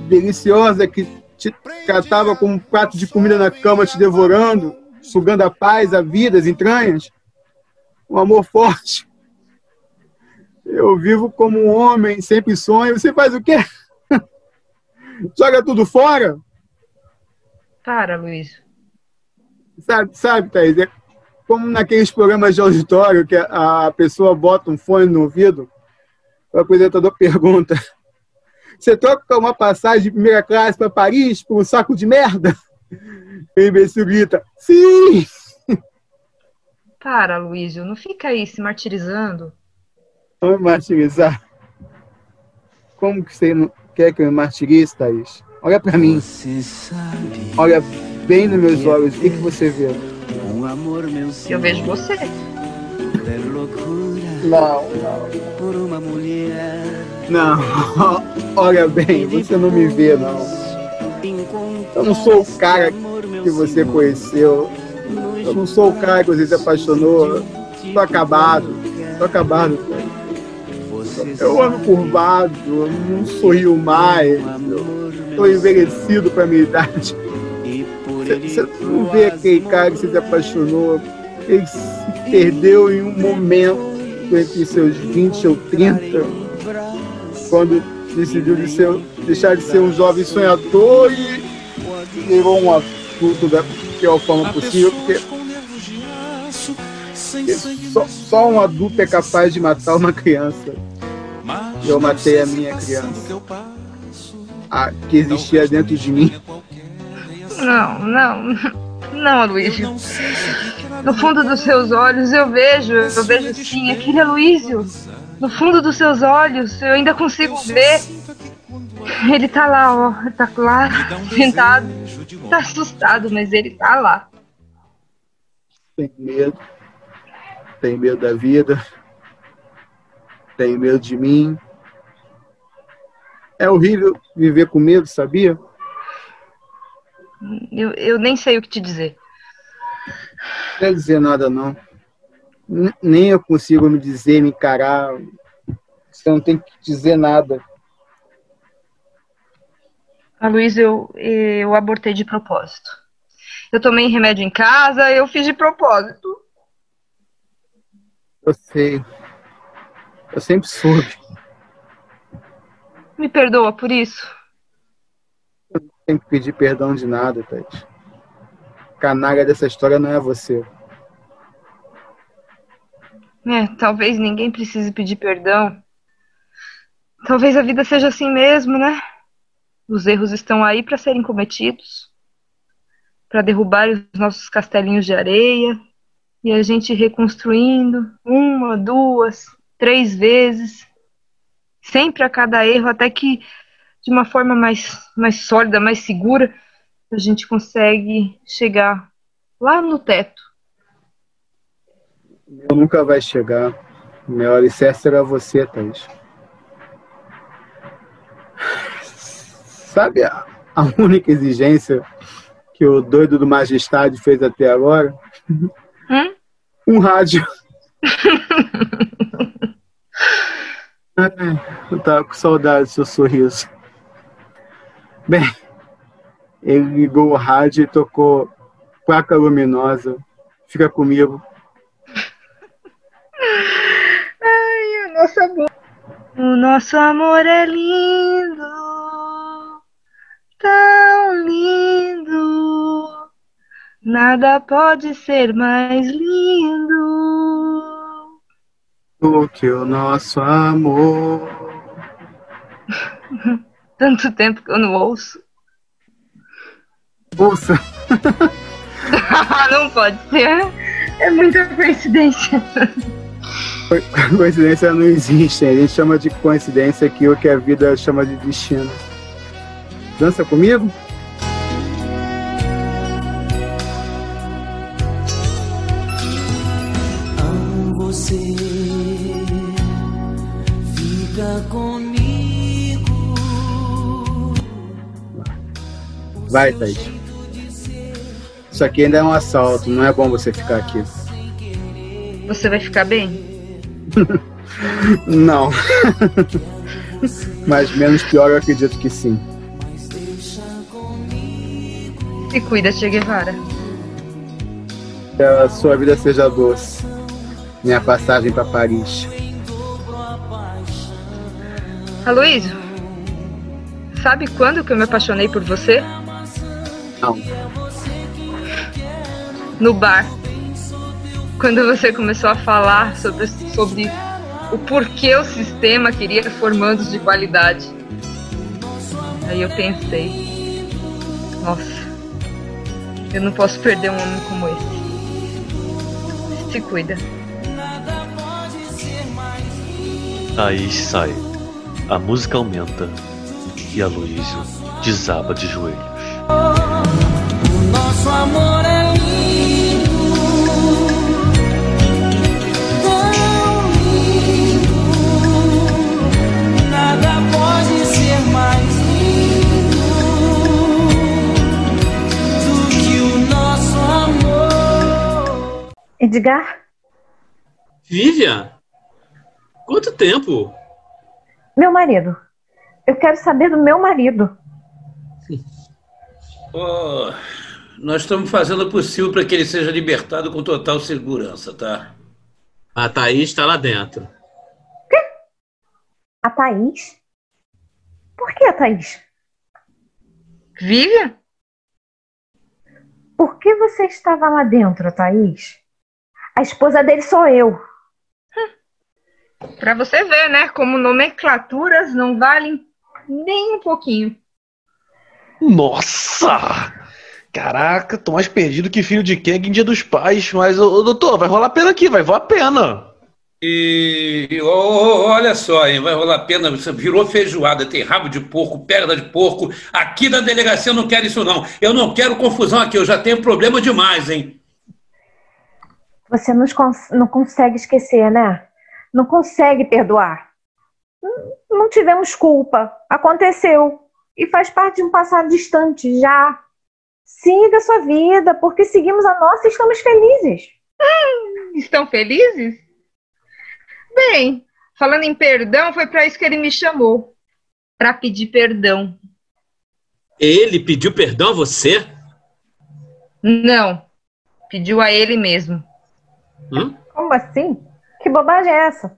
deliciosa, que te tratava como um prato de comida na cama, te devorando, sugando a paz, a vida, as entranhas. Um amor forte. Eu vivo como um homem, sempre sonho. Você faz o quê? [LAUGHS] Joga tudo fora? Para, Luiz. Sabe, sabe, Thaís? É como naqueles programas de auditório que a pessoa bota um fone no ouvido, o apresentador [LAUGHS] pergunta você troca uma passagem de primeira classe para Paris por um saco de merda? O imbecil grita: Sim! Para, Luísio, não fica aí se martirizando. Vamos martirizar? Como que você não quer que eu me martirize, Thaís? Olha para mim. Olha bem nos meus olhos. O que, que você vê? Eu vejo você. Não, não. Não, [LAUGHS] olha bem, você não me vê, não. Eu não sou o cara que você conheceu. Eu não sou o cara que você se apaixonou. Tô acabado. Tô acabado. Eu ando curvado, eu não sorrio mais. Tô envelhecido pra minha idade. Você não vê aquele cara que você se apaixonou, ele se perdeu em um momento entre seus 20 ou 30, quando decidiu de ser, deixar de ser um jovem sonhador e virou um adulto da pior forma possível, porque, porque só, só um adulto é capaz de matar uma criança. Eu matei a minha criança, a que existia dentro de mim. Não, não, não, Aloysio. No fundo dos seus olhos eu vejo, eu vejo sim, aquele Aloysio. No fundo dos seus olhos eu ainda consigo ver. Ele tá lá, ó, ele tá lá, sentado. Tá assustado, mas ele tá lá. Tem medo. Tem medo da vida. Tem medo de mim. É horrível viver com medo, sabia? Eu, eu nem sei o que te dizer. Não quer dizer nada, não. N nem eu consigo me dizer, me encarar. Você não tem que dizer nada. A Luiz, eu, eu abortei de propósito. Eu tomei remédio em casa, eu fiz de propósito. Eu sei. Eu sempre soube. Me perdoa por isso? Eu não tenho que pedir perdão de nada, Tati. Canalha dessa história não é você. É, talvez ninguém precise pedir perdão. Talvez a vida seja assim mesmo, né? Os erros estão aí para serem cometidos, para derrubar os nossos castelinhos de areia e a gente reconstruindo uma, duas, três vezes, sempre a cada erro, até que de uma forma mais, mais sólida, mais segura, a gente consegue chegar lá no teto. Eu nunca vai chegar. Meu alicerce era você, Thaís. Sabe a, a [LAUGHS] única exigência que o doido do Majestade fez até agora? Hum? Um rádio. Ai, [LAUGHS] eu tava com saudade do seu sorriso. Bem, ele ligou o rádio e tocou Placa Luminosa. Fica comigo. Ai, o nosso amor. O nosso amor é lindo, tão lindo. Nada pode ser mais lindo do que o nosso amor. [LAUGHS] Tanto tempo que eu não ouço. Ouça. [LAUGHS] não pode ser. É muita coincidência. Coincidência não existe. A gente chama de coincidência aquilo que a vida chama de destino. Dança comigo? Amo você. Fica comigo. Vai, Thaís. Isso aqui ainda é um assalto, não é bom você ficar aqui. Você vai ficar bem? [LAUGHS] não. [LAUGHS] Mas menos pior eu acredito que sim. Se cuida, Che Guevara. Que a sua vida seja doce. Minha passagem para Paris. Aloysio, sabe quando que eu me apaixonei por você? Não. No bar. Quando você começou a falar sobre, sobre o porquê o sistema queria formandos de qualidade. Aí eu pensei, nossa, eu não posso perder um homem como esse. Se cuida. Thaís sai. A música aumenta e Aloysio desaba de joelhos. O nosso amor é Edgar, Vivian? Quanto tempo? meu marido. Eu quero saber do meu marido. [LAUGHS] Ó, nós estamos fazendo o possível para que ele seja libertado com total segurança, tá? A Thaís está lá dentro. A Thaís? Por que a Thaís? Vivian? Por que você estava lá dentro, Thaís? A esposa dele sou eu. Pra você ver, né? Como nomenclaturas não valem nem um pouquinho. Nossa! Caraca, tô mais perdido que filho de Kang em Dia dos Pais. Mas, ô, ô, doutor, vai rolar pena aqui, vai rolar pena. E olha só, hein, vai rolar pena, você virou feijoada, tem rabo de porco, perna de porco. Aqui na delegacia eu não quero isso, não. Eu não quero confusão aqui, eu já tenho problema demais, hein? Você nos cons- não consegue esquecer, né? Não consegue perdoar. Não- tivemos culpa. Aconteceu. E faz parte de um passado distante já. Siga sua vida, porque seguimos a nossa e estamos felizes. Estão felizes? Bem, falando em perdão, foi pra isso que ele me chamou. Pra pedir perdão. Ele pediu perdão a você? Não. Pediu a ele mesmo. Hã? Como assim? Que bobagem é essa?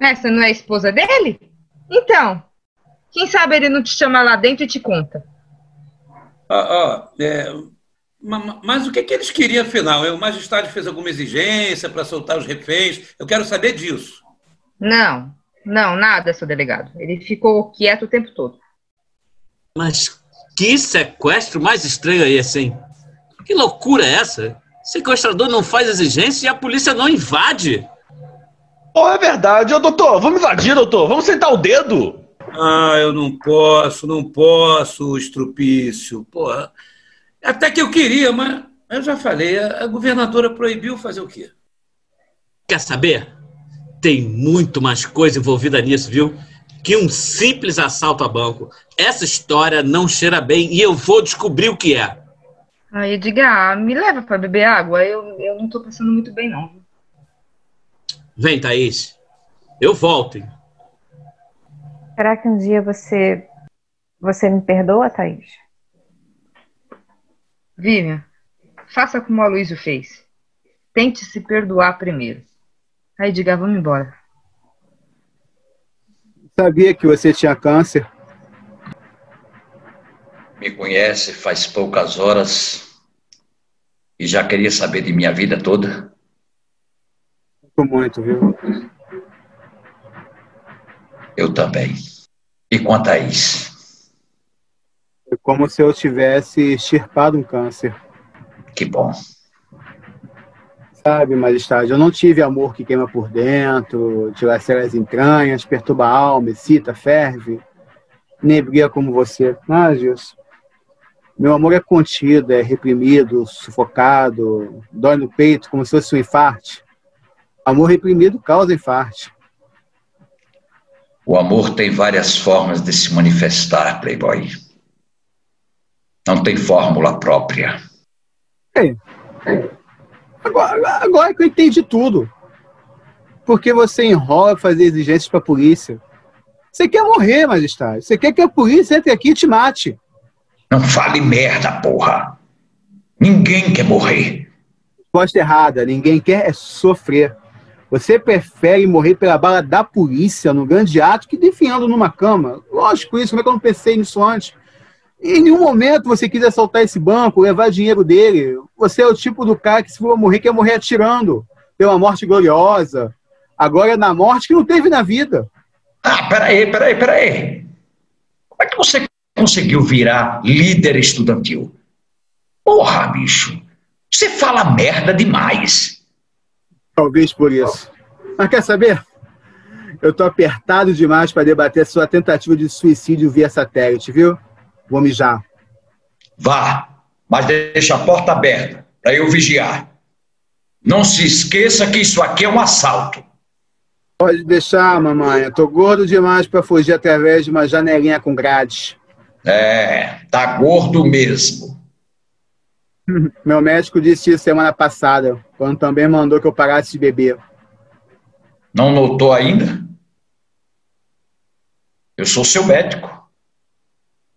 Essa não é a esposa dele? Então, quem sabe ele não te chama lá dentro e te conta. Ó, ó, é, ma- ma- mas o que, que eles queriam afinal? O magistrado fez alguma exigência para soltar os reféns? Eu quero saber disso. Não, não, nada, seu delegado. Ele ficou quieto o tempo todo. Mas que sequestro mais estranho é esse, hein? Que loucura é essa? Sequestrador não faz exigência e a polícia não invade. Pô, é verdade. Ô, doutor, vamos invadir, doutor. Vamos sentar o dedo. Ah, eu não posso, não posso, estrupício. Porra. Até que eu queria, mas eu já falei, a, a governadora proibiu fazer o quê? Quer saber? Tem muito mais coisa envolvida nisso, viu? Que um simples assalto a banco. Essa história não cheira bem e eu vou descobrir o que é. Aí, diga, me leva pra beber água. Eu, eu não tô passando muito bem, não. Vem, Thaís. Eu volto. hein? Será que um dia você. Você me perdoa, Thaís? Vivian, faça como a Luísio fez. Tente se perdoar primeiro. Aí, diga, vamos embora. Sabia que você tinha câncer? Me conhece faz poucas horas e já queria saber de minha vida toda. Sinto muito, viu? Eu também. E quanto a isso? É como se eu tivesse extirpado um câncer. Que bom. Sabe, majestade, eu não tive amor que queima por dentro, dilacera as entranhas, perturba a alma, excita, ferve. Nem briga como você. Ah, Gilson. Meu amor é contido, é reprimido, sufocado, dói no peito como se fosse um infarte. Amor reprimido causa infarte. O amor tem várias formas de se manifestar, Playboy. Não tem fórmula própria. Ei, Agora, agora que eu entendi tudo. Porque você enrola fazer exigências pra polícia. Você quer morrer, majestade. Você quer que a polícia entre aqui e te mate. Não fale merda, porra. Ninguém quer morrer. Resposta errada. Ninguém quer é sofrer. Você prefere morrer pela bala da polícia no grande ato que definhando numa cama. Lógico isso, como é que eu não pensei nisso antes? Em nenhum momento você quis assaltar esse banco, levar dinheiro dele. Você é o tipo do cara que se for morrer, quer morrer atirando. Pela morte gloriosa. Agora na morte que não teve na vida. Ah, peraí, peraí, peraí. Como é que você conseguiu virar líder estudantil? Porra, bicho. Você fala merda demais. Talvez por isso. Mas quer saber? Eu tô apertado demais para debater sua tentativa de suicídio via satélite, viu? Vou mijar. Vá, mas deixa a porta aberta para eu vigiar. Não se esqueça que isso aqui é um assalto. Pode deixar, mamãe. Eu tô gordo demais para fugir através de uma janelinha com grades. É, tá gordo mesmo. [LAUGHS] Meu médico disse isso semana passada, quando também mandou que eu parasse de beber. Não notou ainda? Eu sou seu médico,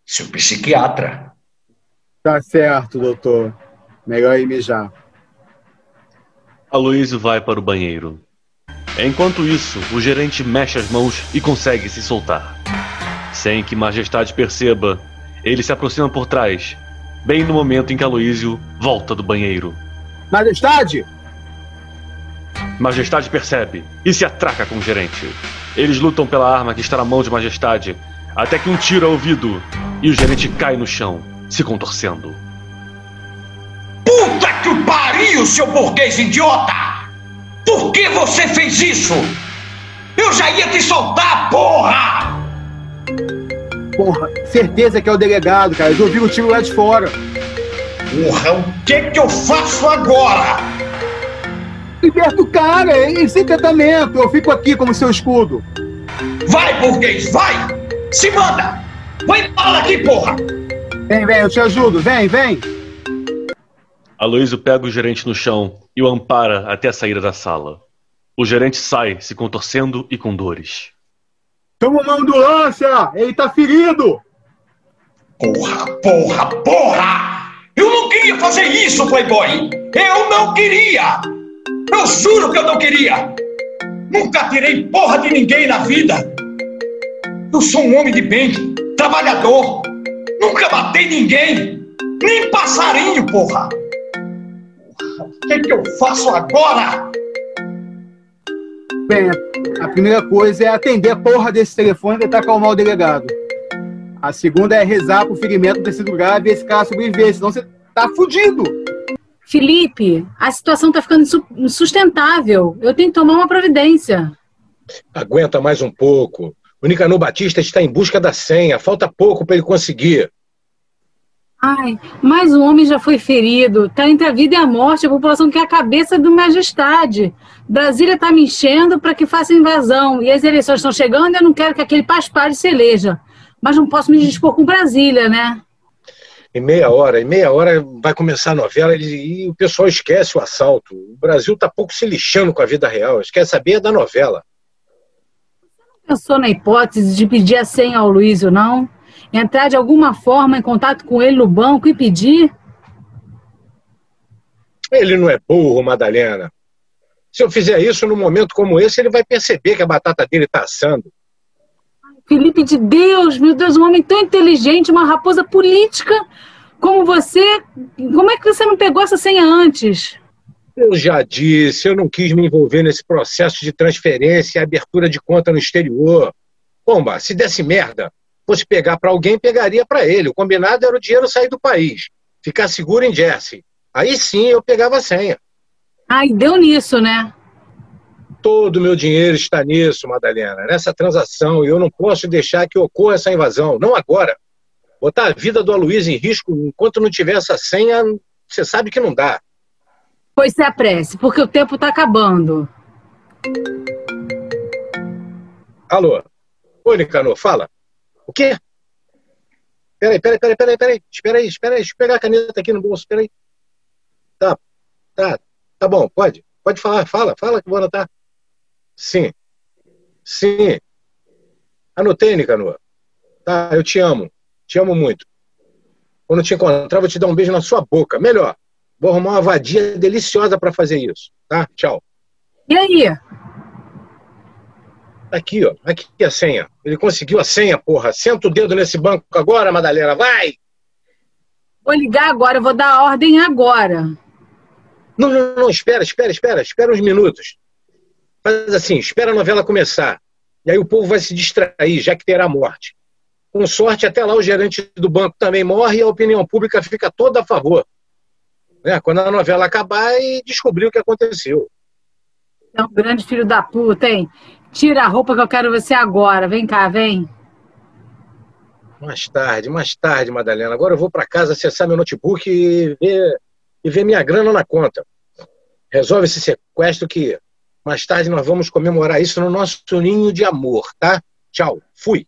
seu psiquiatra. Tá certo, doutor. Melhor ir mijar. Aloysio vai para o banheiro. Enquanto isso, o gerente mexe as mãos e consegue se soltar. Sem que Majestade perceba, ele se aproxima por trás, bem no momento em que Aloysio volta do banheiro. Majestade! Majestade percebe e se atraca com o gerente. Eles lutam pela arma que está na mão de Majestade, até que um tiro é ouvido e o gerente cai no chão, se contorcendo. Puta que o pariu, seu burguês idiota! Por que você fez isso? Eu já ia te soltar, porra! Porra, certeza que é o delegado, cara. Eles ouviram o tiro lá de fora. Porra, o que que eu faço agora? Liberta o cara, ele sem tratamento. Eu fico aqui como seu escudo. Vai, burguês, vai! Se manda! Vai embora daqui, porra! Vem, vem, eu te ajudo. Vem, vem. Aloysio pega o gerente no chão e o ampara até a saída da sala. O gerente sai, se contorcendo e com dores. Toma uma ambulância! Ele tá ferido! Porra, porra, porra! Eu não queria fazer isso, Playboy! Eu não queria! Eu juro que eu não queria! Nunca tirei porra de ninguém na vida! Eu sou um homem de bem, trabalhador! Nunca matei ninguém! Nem passarinho, porra! O que, que eu faço agora? Bem, a primeira coisa é atender a porra desse telefone e tentar acalmar o delegado. A segunda é rezar pro ferimento ter sido grave e esse cara sobreviver, senão você tá fudido. Felipe, a situação tá ficando insu- insustentável. Eu tenho que tomar uma providência. Aguenta mais um pouco. O Nicanor Batista está em busca da senha. Falta pouco para ele conseguir. Ai, mais um homem já foi ferido. Tá entre a vida e a morte. A população quer a cabeça do majestade. Brasília tá me enchendo para que faça invasão. E as eleições estão chegando e eu não quero que aquele paspalho se eleja. Mas não posso me dispor com Brasília, né? Em meia hora, em meia hora vai começar a novela e o pessoal esquece o assalto. O Brasil tá pouco se lixando com a vida real. Querem saber da novela. Pensou na hipótese de pedir a senha ao Luísio, não? Entrar de alguma forma em contato com ele no banco e pedir? Ele não é burro, Madalena. Se eu fizer isso num momento como esse, ele vai perceber que a batata dele tá assando. Felipe de Deus, meu Deus, um homem tão inteligente, uma raposa política como você. Como é que você não pegou essa senha antes? Eu já disse, eu não quis me envolver nesse processo de transferência e abertura de conta no exterior. Pomba, se desse merda, fosse pegar para alguém, pegaria para ele. O combinado era o dinheiro sair do país, ficar seguro em Jersey. Aí sim eu pegava a senha. Ai, deu nisso, né? Todo o meu dinheiro está nisso, Madalena, nessa transação, e eu não posso deixar que ocorra essa invasão, não agora. Botar a vida do Aloysio em risco enquanto não tiver essa senha, você sabe que não dá. Pois se apresse, porque o tempo tá acabando. Alô? Oi, Nicanor, fala. O quê? Peraí, peraí, peraí, peraí, peraí. Espera aí, espera aí. Deixa eu pegar a caneta aqui no bolso, espera aí. Tá, tá, tá bom, pode. Pode falar, fala, fala que vou anotar. Sim, sim. Anotei, Nicanor. Tá, eu te amo. Te amo muito. Quando te encontrar, vou te dar um beijo na sua boca. Melhor. Vou arrumar uma vadia deliciosa pra fazer isso. Tá? Tchau. E aí? Aqui, ó. Aqui a senha. Ele conseguiu a senha, porra. Senta o dedo nesse banco agora, Madalena. Vai! Vou ligar agora, vou dar a ordem agora. Não, não, não. Espera, espera, espera. Espera uns minutos. Faz assim, espera a novela começar. E aí o povo vai se distrair, já que terá morte. Com sorte, até lá o gerente do banco também morre e a opinião pública fica toda a favor. Né? Quando a novela acabar e descobrir o que aconteceu. É um grande filho da puta, hein? Tira a roupa que eu quero você agora. Vem cá, vem. Mais tarde, mais tarde, Madalena. Agora eu vou para casa acessar meu notebook e ver, e ver minha grana na conta. Resolve esse sequestro que mais tarde nós vamos comemorar isso no nosso ninho de amor, tá? Tchau. Fui.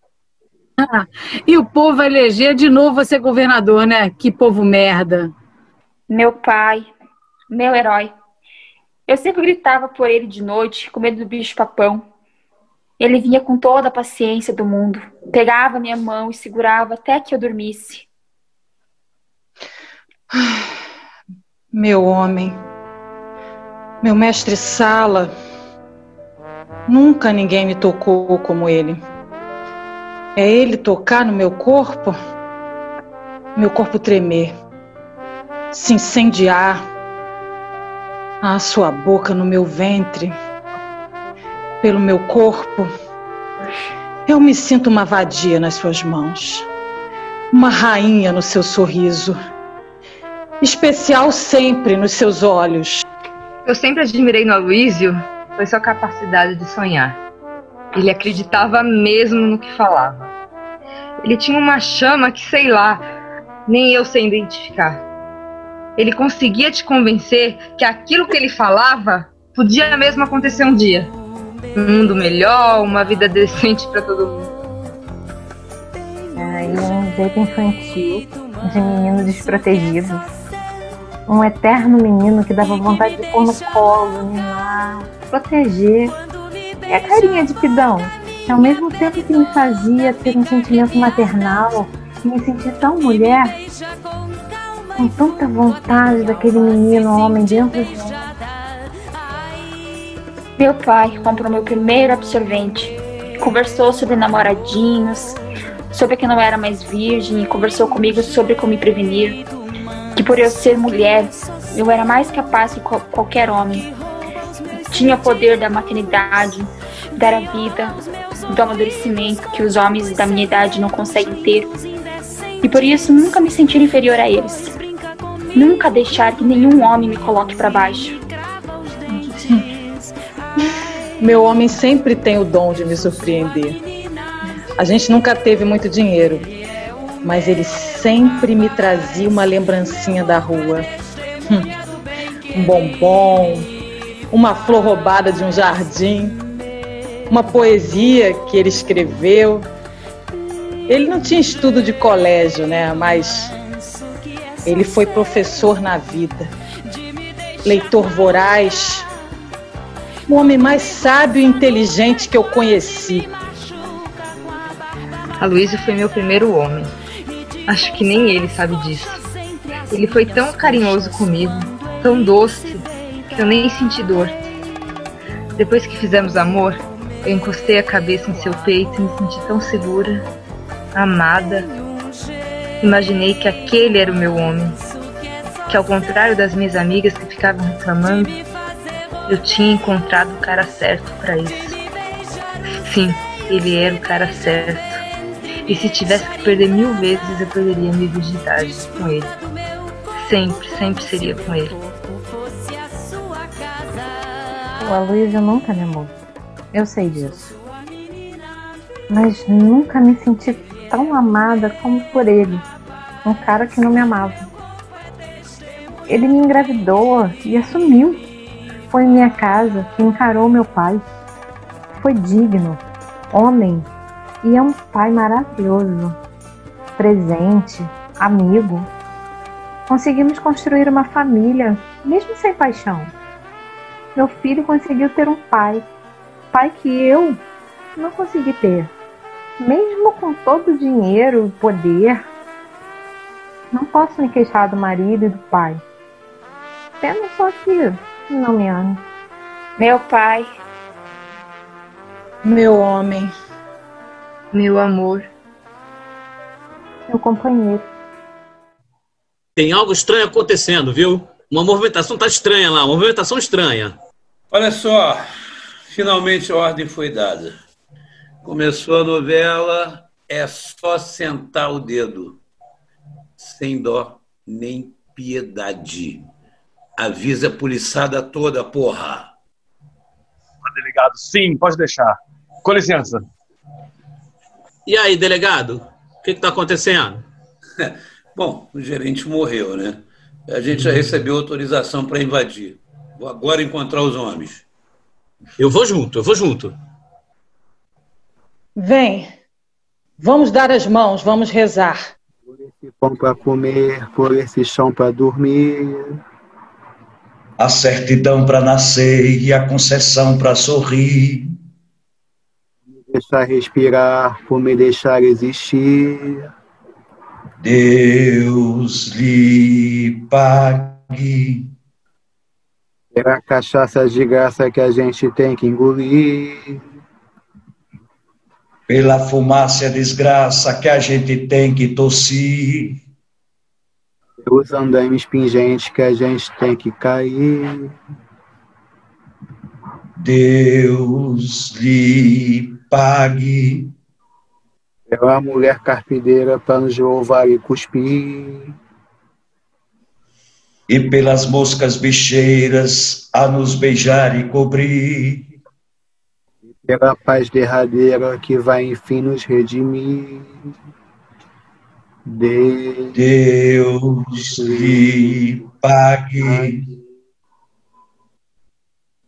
[LAUGHS] e o povo vai eleger de novo você governador, né? Que povo merda. Meu pai, meu herói. Eu sempre gritava por ele de noite, com medo do bicho-papão. Ele vinha com toda a paciência do mundo, pegava minha mão e segurava até que eu dormisse. Meu homem, meu mestre Sala, nunca ninguém me tocou como ele. É ele tocar no meu corpo, meu corpo tremer, se incendiar, a sua boca no meu ventre, pelo meu corpo. Eu me sinto uma vadia nas suas mãos, uma rainha no seu sorriso, especial sempre nos seus olhos. Eu sempre admirei no Aloysio foi sua capacidade de sonhar. Ele acreditava mesmo no que falava. Ele tinha uma chama que, sei lá, nem eu sei identificar. Ele conseguia te convencer que aquilo que ele falava podia mesmo acontecer um dia. Um mundo melhor, uma vida decente para todo mundo. É, e um jeito infantil de menino desprotegido. Um eterno menino que dava vontade de pôr no colo, mimar, proteger. E a carinha de pidão, que ao mesmo tempo que me fazia ter um sentimento maternal, me sentir tão mulher, com tanta vontade daquele menino homem dentro de mim. Meu pai comprou meu primeiro absorvente. Conversou sobre namoradinhos, sobre que não era mais virgem, e conversou comigo sobre como me prevenir. Que por eu ser mulher, eu era mais capaz que qual- qualquer homem. Tinha poder da maternidade, dar a vida, do amadurecimento que os homens da minha idade não conseguem ter. E por isso nunca me sentir inferior a eles. Nunca deixar que nenhum homem me coloque para baixo. Meu homem sempre tem o dom de me surpreender. A gente nunca teve muito dinheiro, mas ele sempre me trazia uma lembrancinha da rua. Hum, Um bombom, uma flor roubada de um jardim, uma poesia que ele escreveu. Ele não tinha estudo de colégio, né? Mas ele foi professor na vida, leitor voraz, o homem mais sábio e inteligente que eu conheci. Aloysio foi meu primeiro homem. Acho que nem ele sabe disso. Ele foi tão carinhoso comigo, tão doce, que eu nem senti dor. Depois que fizemos amor, eu encostei a cabeça em seu peito e me senti tão segura, amada. Imaginei que aquele era o meu homem. Que ao contrário das minhas amigas que ficavam reclamando, eu tinha encontrado o cara certo para isso. Sim, ele era o cara certo. E se tivesse que perder mil vezes, eu perderia minha virgindade com ele. Sempre, sempre seria com ele. O Aloysio nunca me amou. Eu sei disso. Mas nunca me senti tão amada como por ele. Um cara que não me amava. Ele me engravidou e assumiu. Foi em minha casa que encarou meu pai. Foi digno, homem e é um pai maravilhoso. Presente, amigo. Conseguimos construir uma família, mesmo sem paixão. Meu filho conseguiu ter um pai, pai que eu não consegui ter. Mesmo com todo o dinheiro e poder, não posso me queixar do marido e do pai. Pena só que não me ame. Meu pai, Meu homem, Meu amor, Meu companheiro. Tem algo estranho acontecendo, viu? Uma movimentação tá estranha lá, uma movimentação estranha. Olha só, finalmente a ordem foi dada. Começou a novela, é só sentar o dedo. Sem dó nem piedade. Avisa a poliçada toda, porra. Delegado, sim, pode deixar. Com licença. E aí, delegado? O que está acontecendo? [LAUGHS] Bom, o gerente morreu, né? A gente já recebeu autorização para invadir. Vou agora encontrar os homens. Eu vou junto, eu vou junto. vem. Vamos dar as mãos, vamos rezar. esse pão para comer, por esse chão para dormir. A certidão para nascer e a concessão para sorrir. Me deixar respirar, por me deixar existir. Deus lhe pague. Será cachaça de graça que a gente tem que engolir. Pela fumaça e a desgraça que a gente tem que tossir. Pelos andames pingentes que a gente tem que cair. Deus lhe pague. Pela mulher carpideira para nos louvar e cuspir. E pelas moscas bicheiras a nos beijar e cobrir. Pela paz derradeira que vai enfim nos redimir. De... Deus lhe pague.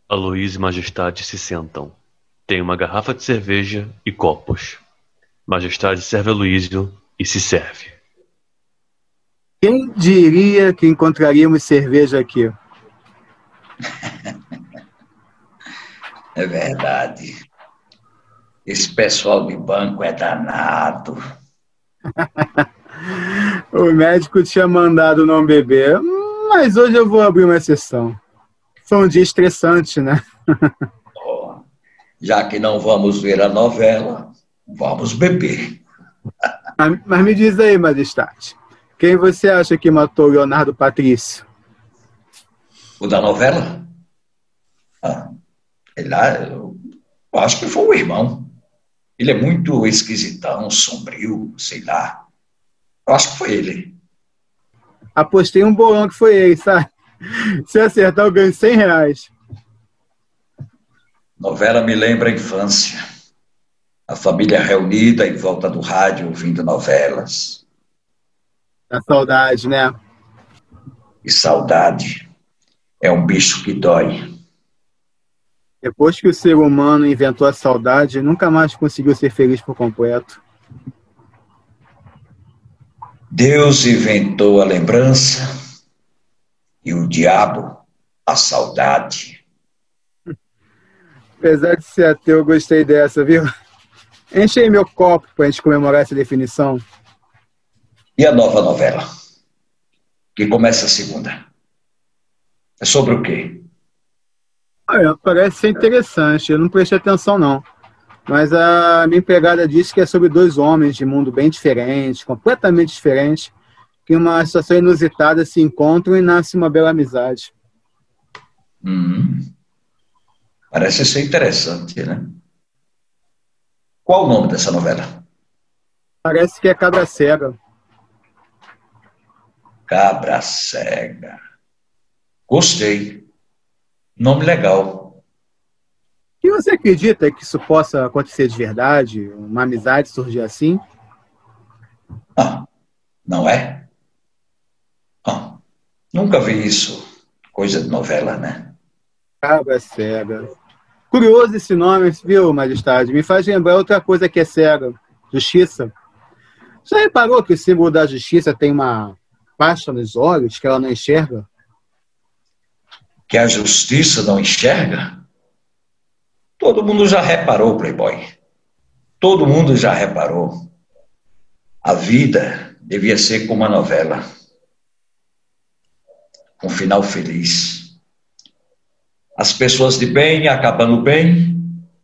Aloysio e Majestade se sentam. Tem uma garrafa de cerveja e copos. Majestade serve a Aloysio e se serve. Quem diria que encontraríamos cerveja aqui? É verdade. Esse pessoal de banco é danado. [LAUGHS] O médico tinha mandado não beber, mas hoje eu vou abrir uma exceção. Foi um dia estressante, né? Já que não vamos ver a novela, vamos beber. Mas, me diz aí, Majestade, quem você acha que matou o Leonardo Patrício? O da novela? Ah, ele lá, eu acho que foi o irmão. Ele é muito esquisitão, sombrio, sei lá. Eu acho que foi ele. Apostei um bolão que foi ele, sabe? Se acertar, eu ganho 100 reais. Novela me lembra a infância. A família reunida em volta do rádio ouvindo novelas. A saudade, né? E saudade é um bicho que dói. Depois que o ser humano inventou a saudade, nunca mais conseguiu ser feliz por completo. Deus inventou a lembrança e o diabo a saudade. Apesar de ser ateu, eu gostei dessa, viu? Enche aí meu copo pra gente comemorar essa definição. E a nova novela? Que começa a segunda. É sobre o quê? Olha, parece ser interessante. Eu não prestei atenção, não. Mas a minha empregada disse que é sobre dois homens de mundo bem diferente, completamente diferente, que em uma situação inusitada se encontram e nasce uma bela amizade. Hum, parece ser interessante, né? Qual o nome dessa novela? Parece que é Cabra Cega. Cabra Cega. Gostei. Nome legal. E você acredita que isso possa acontecer de verdade? Uma amizade surgir assim? Não é? Ah, nunca vi isso. Coisa de novela, né? Cabra Cega. Curioso esse nome, viu, Majestade? Me faz lembrar outra coisa que é cega. Justiça. Já reparou que o símbolo da justiça tem uma faixa nos olhos que ela não enxerga? Que a justiça não enxerga? Todo mundo já reparou, Playboy. Todo mundo já reparou. A vida devia ser como uma novela. Um final feliz. As pessoas de bem acabando bem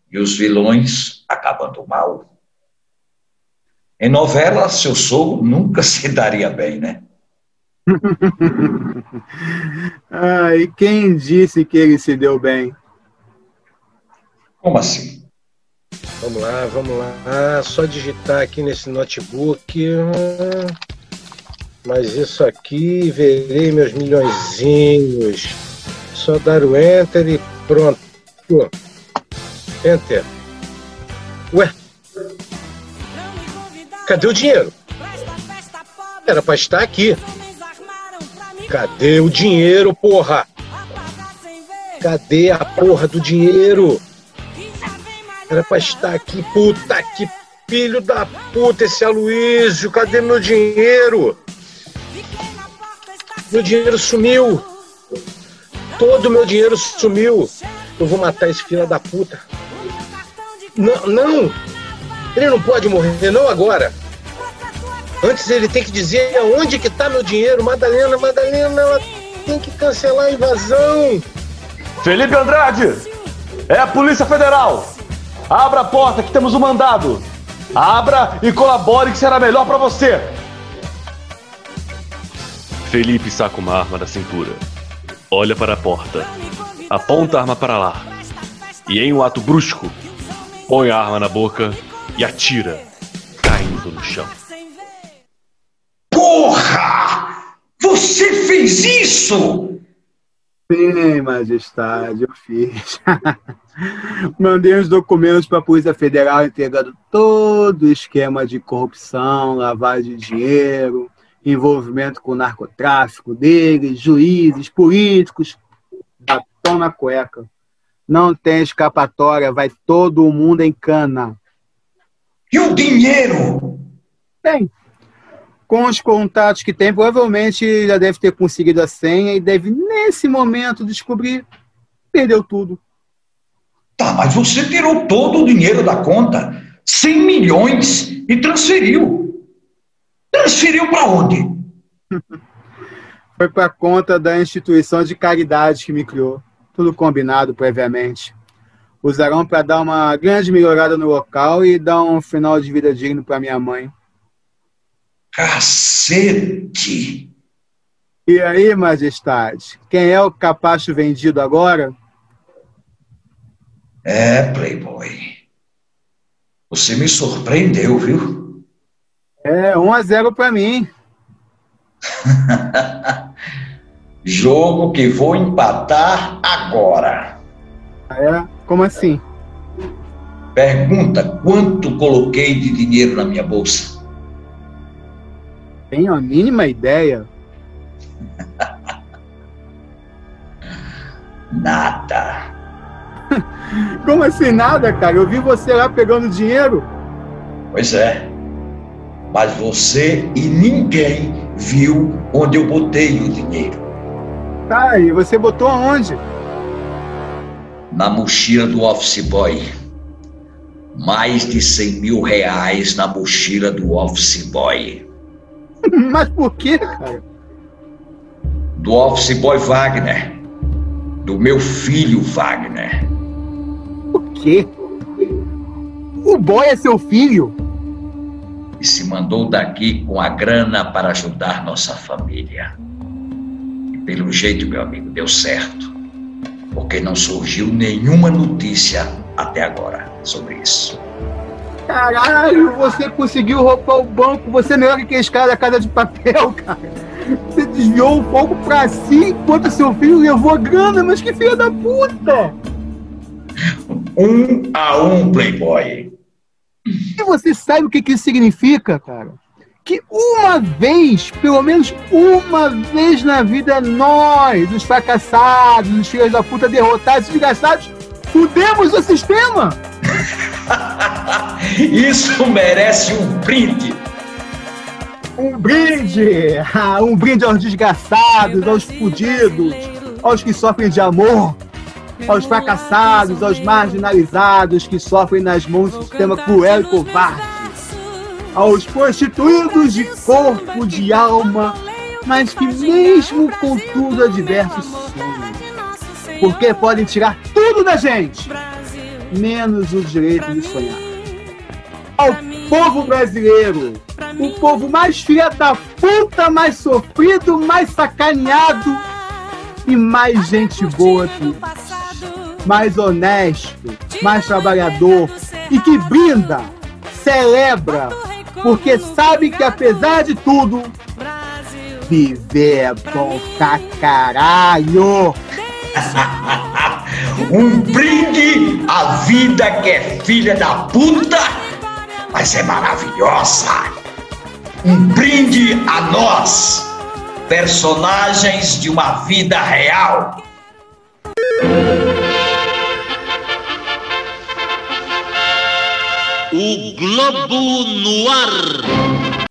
e os vilões acabando mal. Em novela, seu sogro nunca [LAUGHS] se daria bem, né? [LAUGHS] ah, e quem disse que ele se deu bem? Como assim? Vamos lá, vamos lá. Só digitar aqui nesse notebook. Mas isso aqui, verei meus milhõezinhos. Só dar o enter e pronto. Enter. Ué? Cadê o dinheiro? Era pra estar aqui. Cadê o dinheiro, porra? Cadê a porra do dinheiro? Era pra estar aqui, puta que filho da puta esse Aloysio, cadê meu dinheiro? Meu dinheiro sumiu. Todo meu dinheiro sumiu. Eu vou matar esse filho da puta. Não, não! Ele não pode morrer, não agora. Antes ele tem que dizer aonde que tá meu dinheiro. Madalena, Madalena, ela tem que cancelar a invasão. Felipe Andrade! É a Polícia Federal! Abra a porta que temos um mandado! Abra e colabore que será melhor para você! Felipe saca uma arma da cintura. Olha para a porta. Aponta a arma para lá. E em um ato brusco, põe a arma na boca e atira, caindo no chão. Porra! Você fez isso? Sim, majestade, eu fiz. [LAUGHS] Mandei os documentos para a Polícia Federal entregando todo o esquema de corrupção, lavagem de dinheiro, envolvimento com o narcotráfico deles, juízes, políticos, batom na cueca. Não tem escapatória, vai todo mundo em cana. E o dinheiro? Bem, com os contatos que tem, provavelmente já deve ter conseguido a senha e deve, nesse momento, descobrir perdeu tudo. Tá, mas você tirou todo o dinheiro da conta, 100 milhões, e transferiu. Transferiu para onde? [LAUGHS] Foi para conta da instituição de caridade que me criou. Tudo combinado previamente. Usarão para dar uma grande melhorada no local e dar um final de vida digno para minha mãe. Cacete! E aí, majestade, quem é o capacho vendido agora? É, Playboy. Você me surpreendeu, viu? É, 1 a 0 para mim. [LAUGHS] Jogo que vou empatar agora. É? Como assim? Pergunta quanto coloquei de dinheiro na minha bolsa. Tenho a mínima ideia. [LAUGHS] Nada. [LAUGHS] Como assim nada, cara? Eu vi você lá pegando dinheiro. Pois é. Mas você e ninguém viu onde eu botei o dinheiro. Tá, e você botou aonde? Na mochila do office boy. Mais de 100 mil reais na mochila do office boy. [LAUGHS] Mas por quê, cara? Do office boy Wagner. Do meu filho Wagner. O quê? O boy é seu filho? E se mandou daqui com a grana para ajudar nossa família. E pelo jeito, meu amigo, deu certo. Porque não surgiu nenhuma notícia até agora sobre isso. Caralho, você conseguiu roubar o banco. Você é melhor que aqueles caras da casa de papel, cara. Você desviou o fogo pra si enquanto seu filho levou a grana, mas que filha da puta! Um a um, Playboy. E você sabe o que, que isso significa, cara? Que uma vez, pelo menos uma vez na vida, nós, os fracassados, os filhos da puta derrotados, desgraçados, fudemos o sistema! [LAUGHS] Isso merece um brinde. Um brinde! Ah, um brinde aos desgraçados, aos fudidos, aos que sofrem de amor, aos fracassados, aos marginalizados que sofrem nas mãos do sistema cruel e covarde, aos prostituídos de corpo, de alma, mas que mesmo com tudo adversos sonham. Porque podem tirar tudo da gente, menos o direito de sonhar. Ao povo brasileiro, o povo mais filha da puta, mais sofrido, mais sacaneado e mais gente boa que mais honesto, mais trabalhador e que brinda, celebra, porque sabe que apesar de tudo, viver é bom pra caralho. [LAUGHS] Um brinde à vida que é filha da puta, mas é maravilhosa. Um brinde a nós, personagens de uma vida real. O Globo no ar.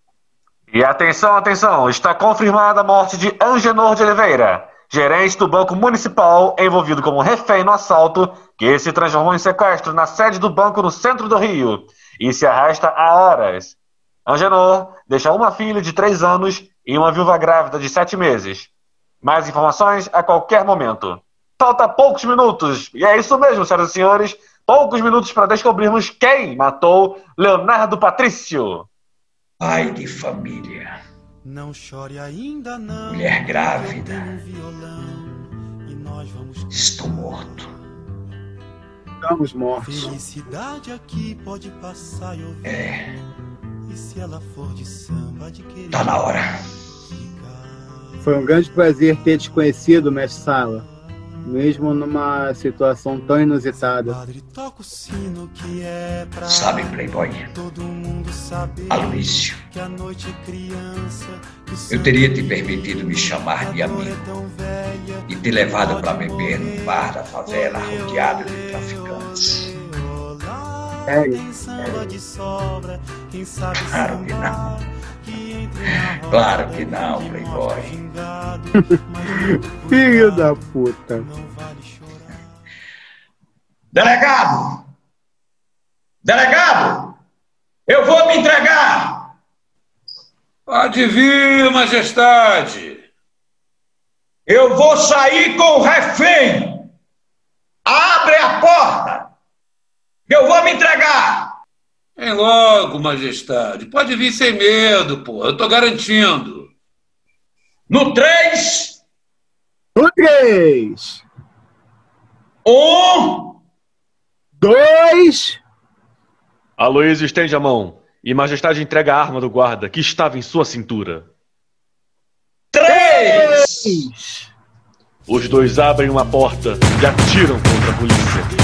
E atenção, atenção, está confirmada a morte de Angenor de Oliveira, gerente do Banco Municipal, envolvido como refém no assalto que se transformou em sequestro na sede do banco no centro do Rio e se arrasta há horas. Angenor deixa uma filha de três anos e uma viúva grávida de sete meses. Mais informações a qualquer momento. Falta poucos minutos, e é isso mesmo, senhoras e senhores, poucos minutos para descobrirmos quem matou Leonardo Patrício. Pai de família. Não chore ainda não. Mulher grávida. Eu tenho um violão e nós vamos Estou morto. Estamos mortos. Felicidade aqui pode passar e eu ver. É, E se ela for de samba de querer. tá na hora. Foi um grande prazer ter te conhecido, mestre Sala. Mesmo numa situação tão inusitada. Toca o sino que é pra Sabe, Playboy? todo mundo saber Aloísio, que a noite é criança. que eu teria te permitido me chamar de amigo é tão velha. e te levado para beber num bar da favela rodeado de traficantes. Sério? Samba de sobra, quem sabe Claro que não. Claro que não, Playboy. [LAUGHS] Filho da puta. Delegado! Delegado! Eu vou me entregar! Pode vir, majestade. Eu vou sair com o refém! Abre a porta! Eu vou me entregar! Vem logo, majestade. Pode vir sem medo, pô. Eu tô garantindo. No três, No três, um, dois. Aloysio estende a mão e Majestade entrega a arma do guarda que estava em sua cintura. três! Os dois abrem uma porta e atiram contra a polícia.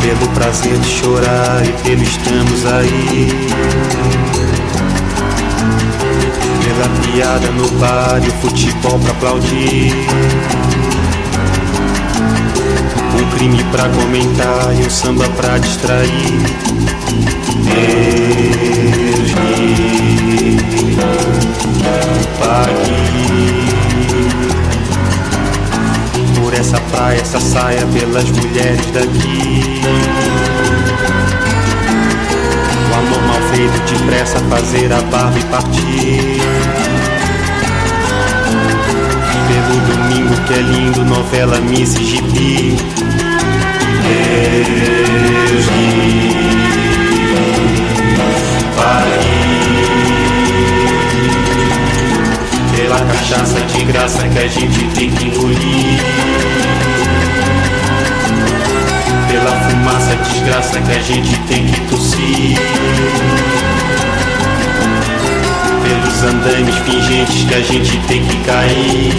pelo prazer de chorar e pelo estamos aí. Pela piada no bar e o futebol pra aplaudir. Um crime pra comentar e um samba pra distrair. Deus me pague por essa praia, essa saia, pelas mulheres daqui. O amor mal feito, depressa, fazer a barba e partir. Pelo domingo que é lindo, novela Miss Gibi. Deus me pela cachaça de graça que a gente tem que engolir. Pela fumaça desgraça que a gente tem que tossir. Pelos andames pingentes que a gente tem que cair.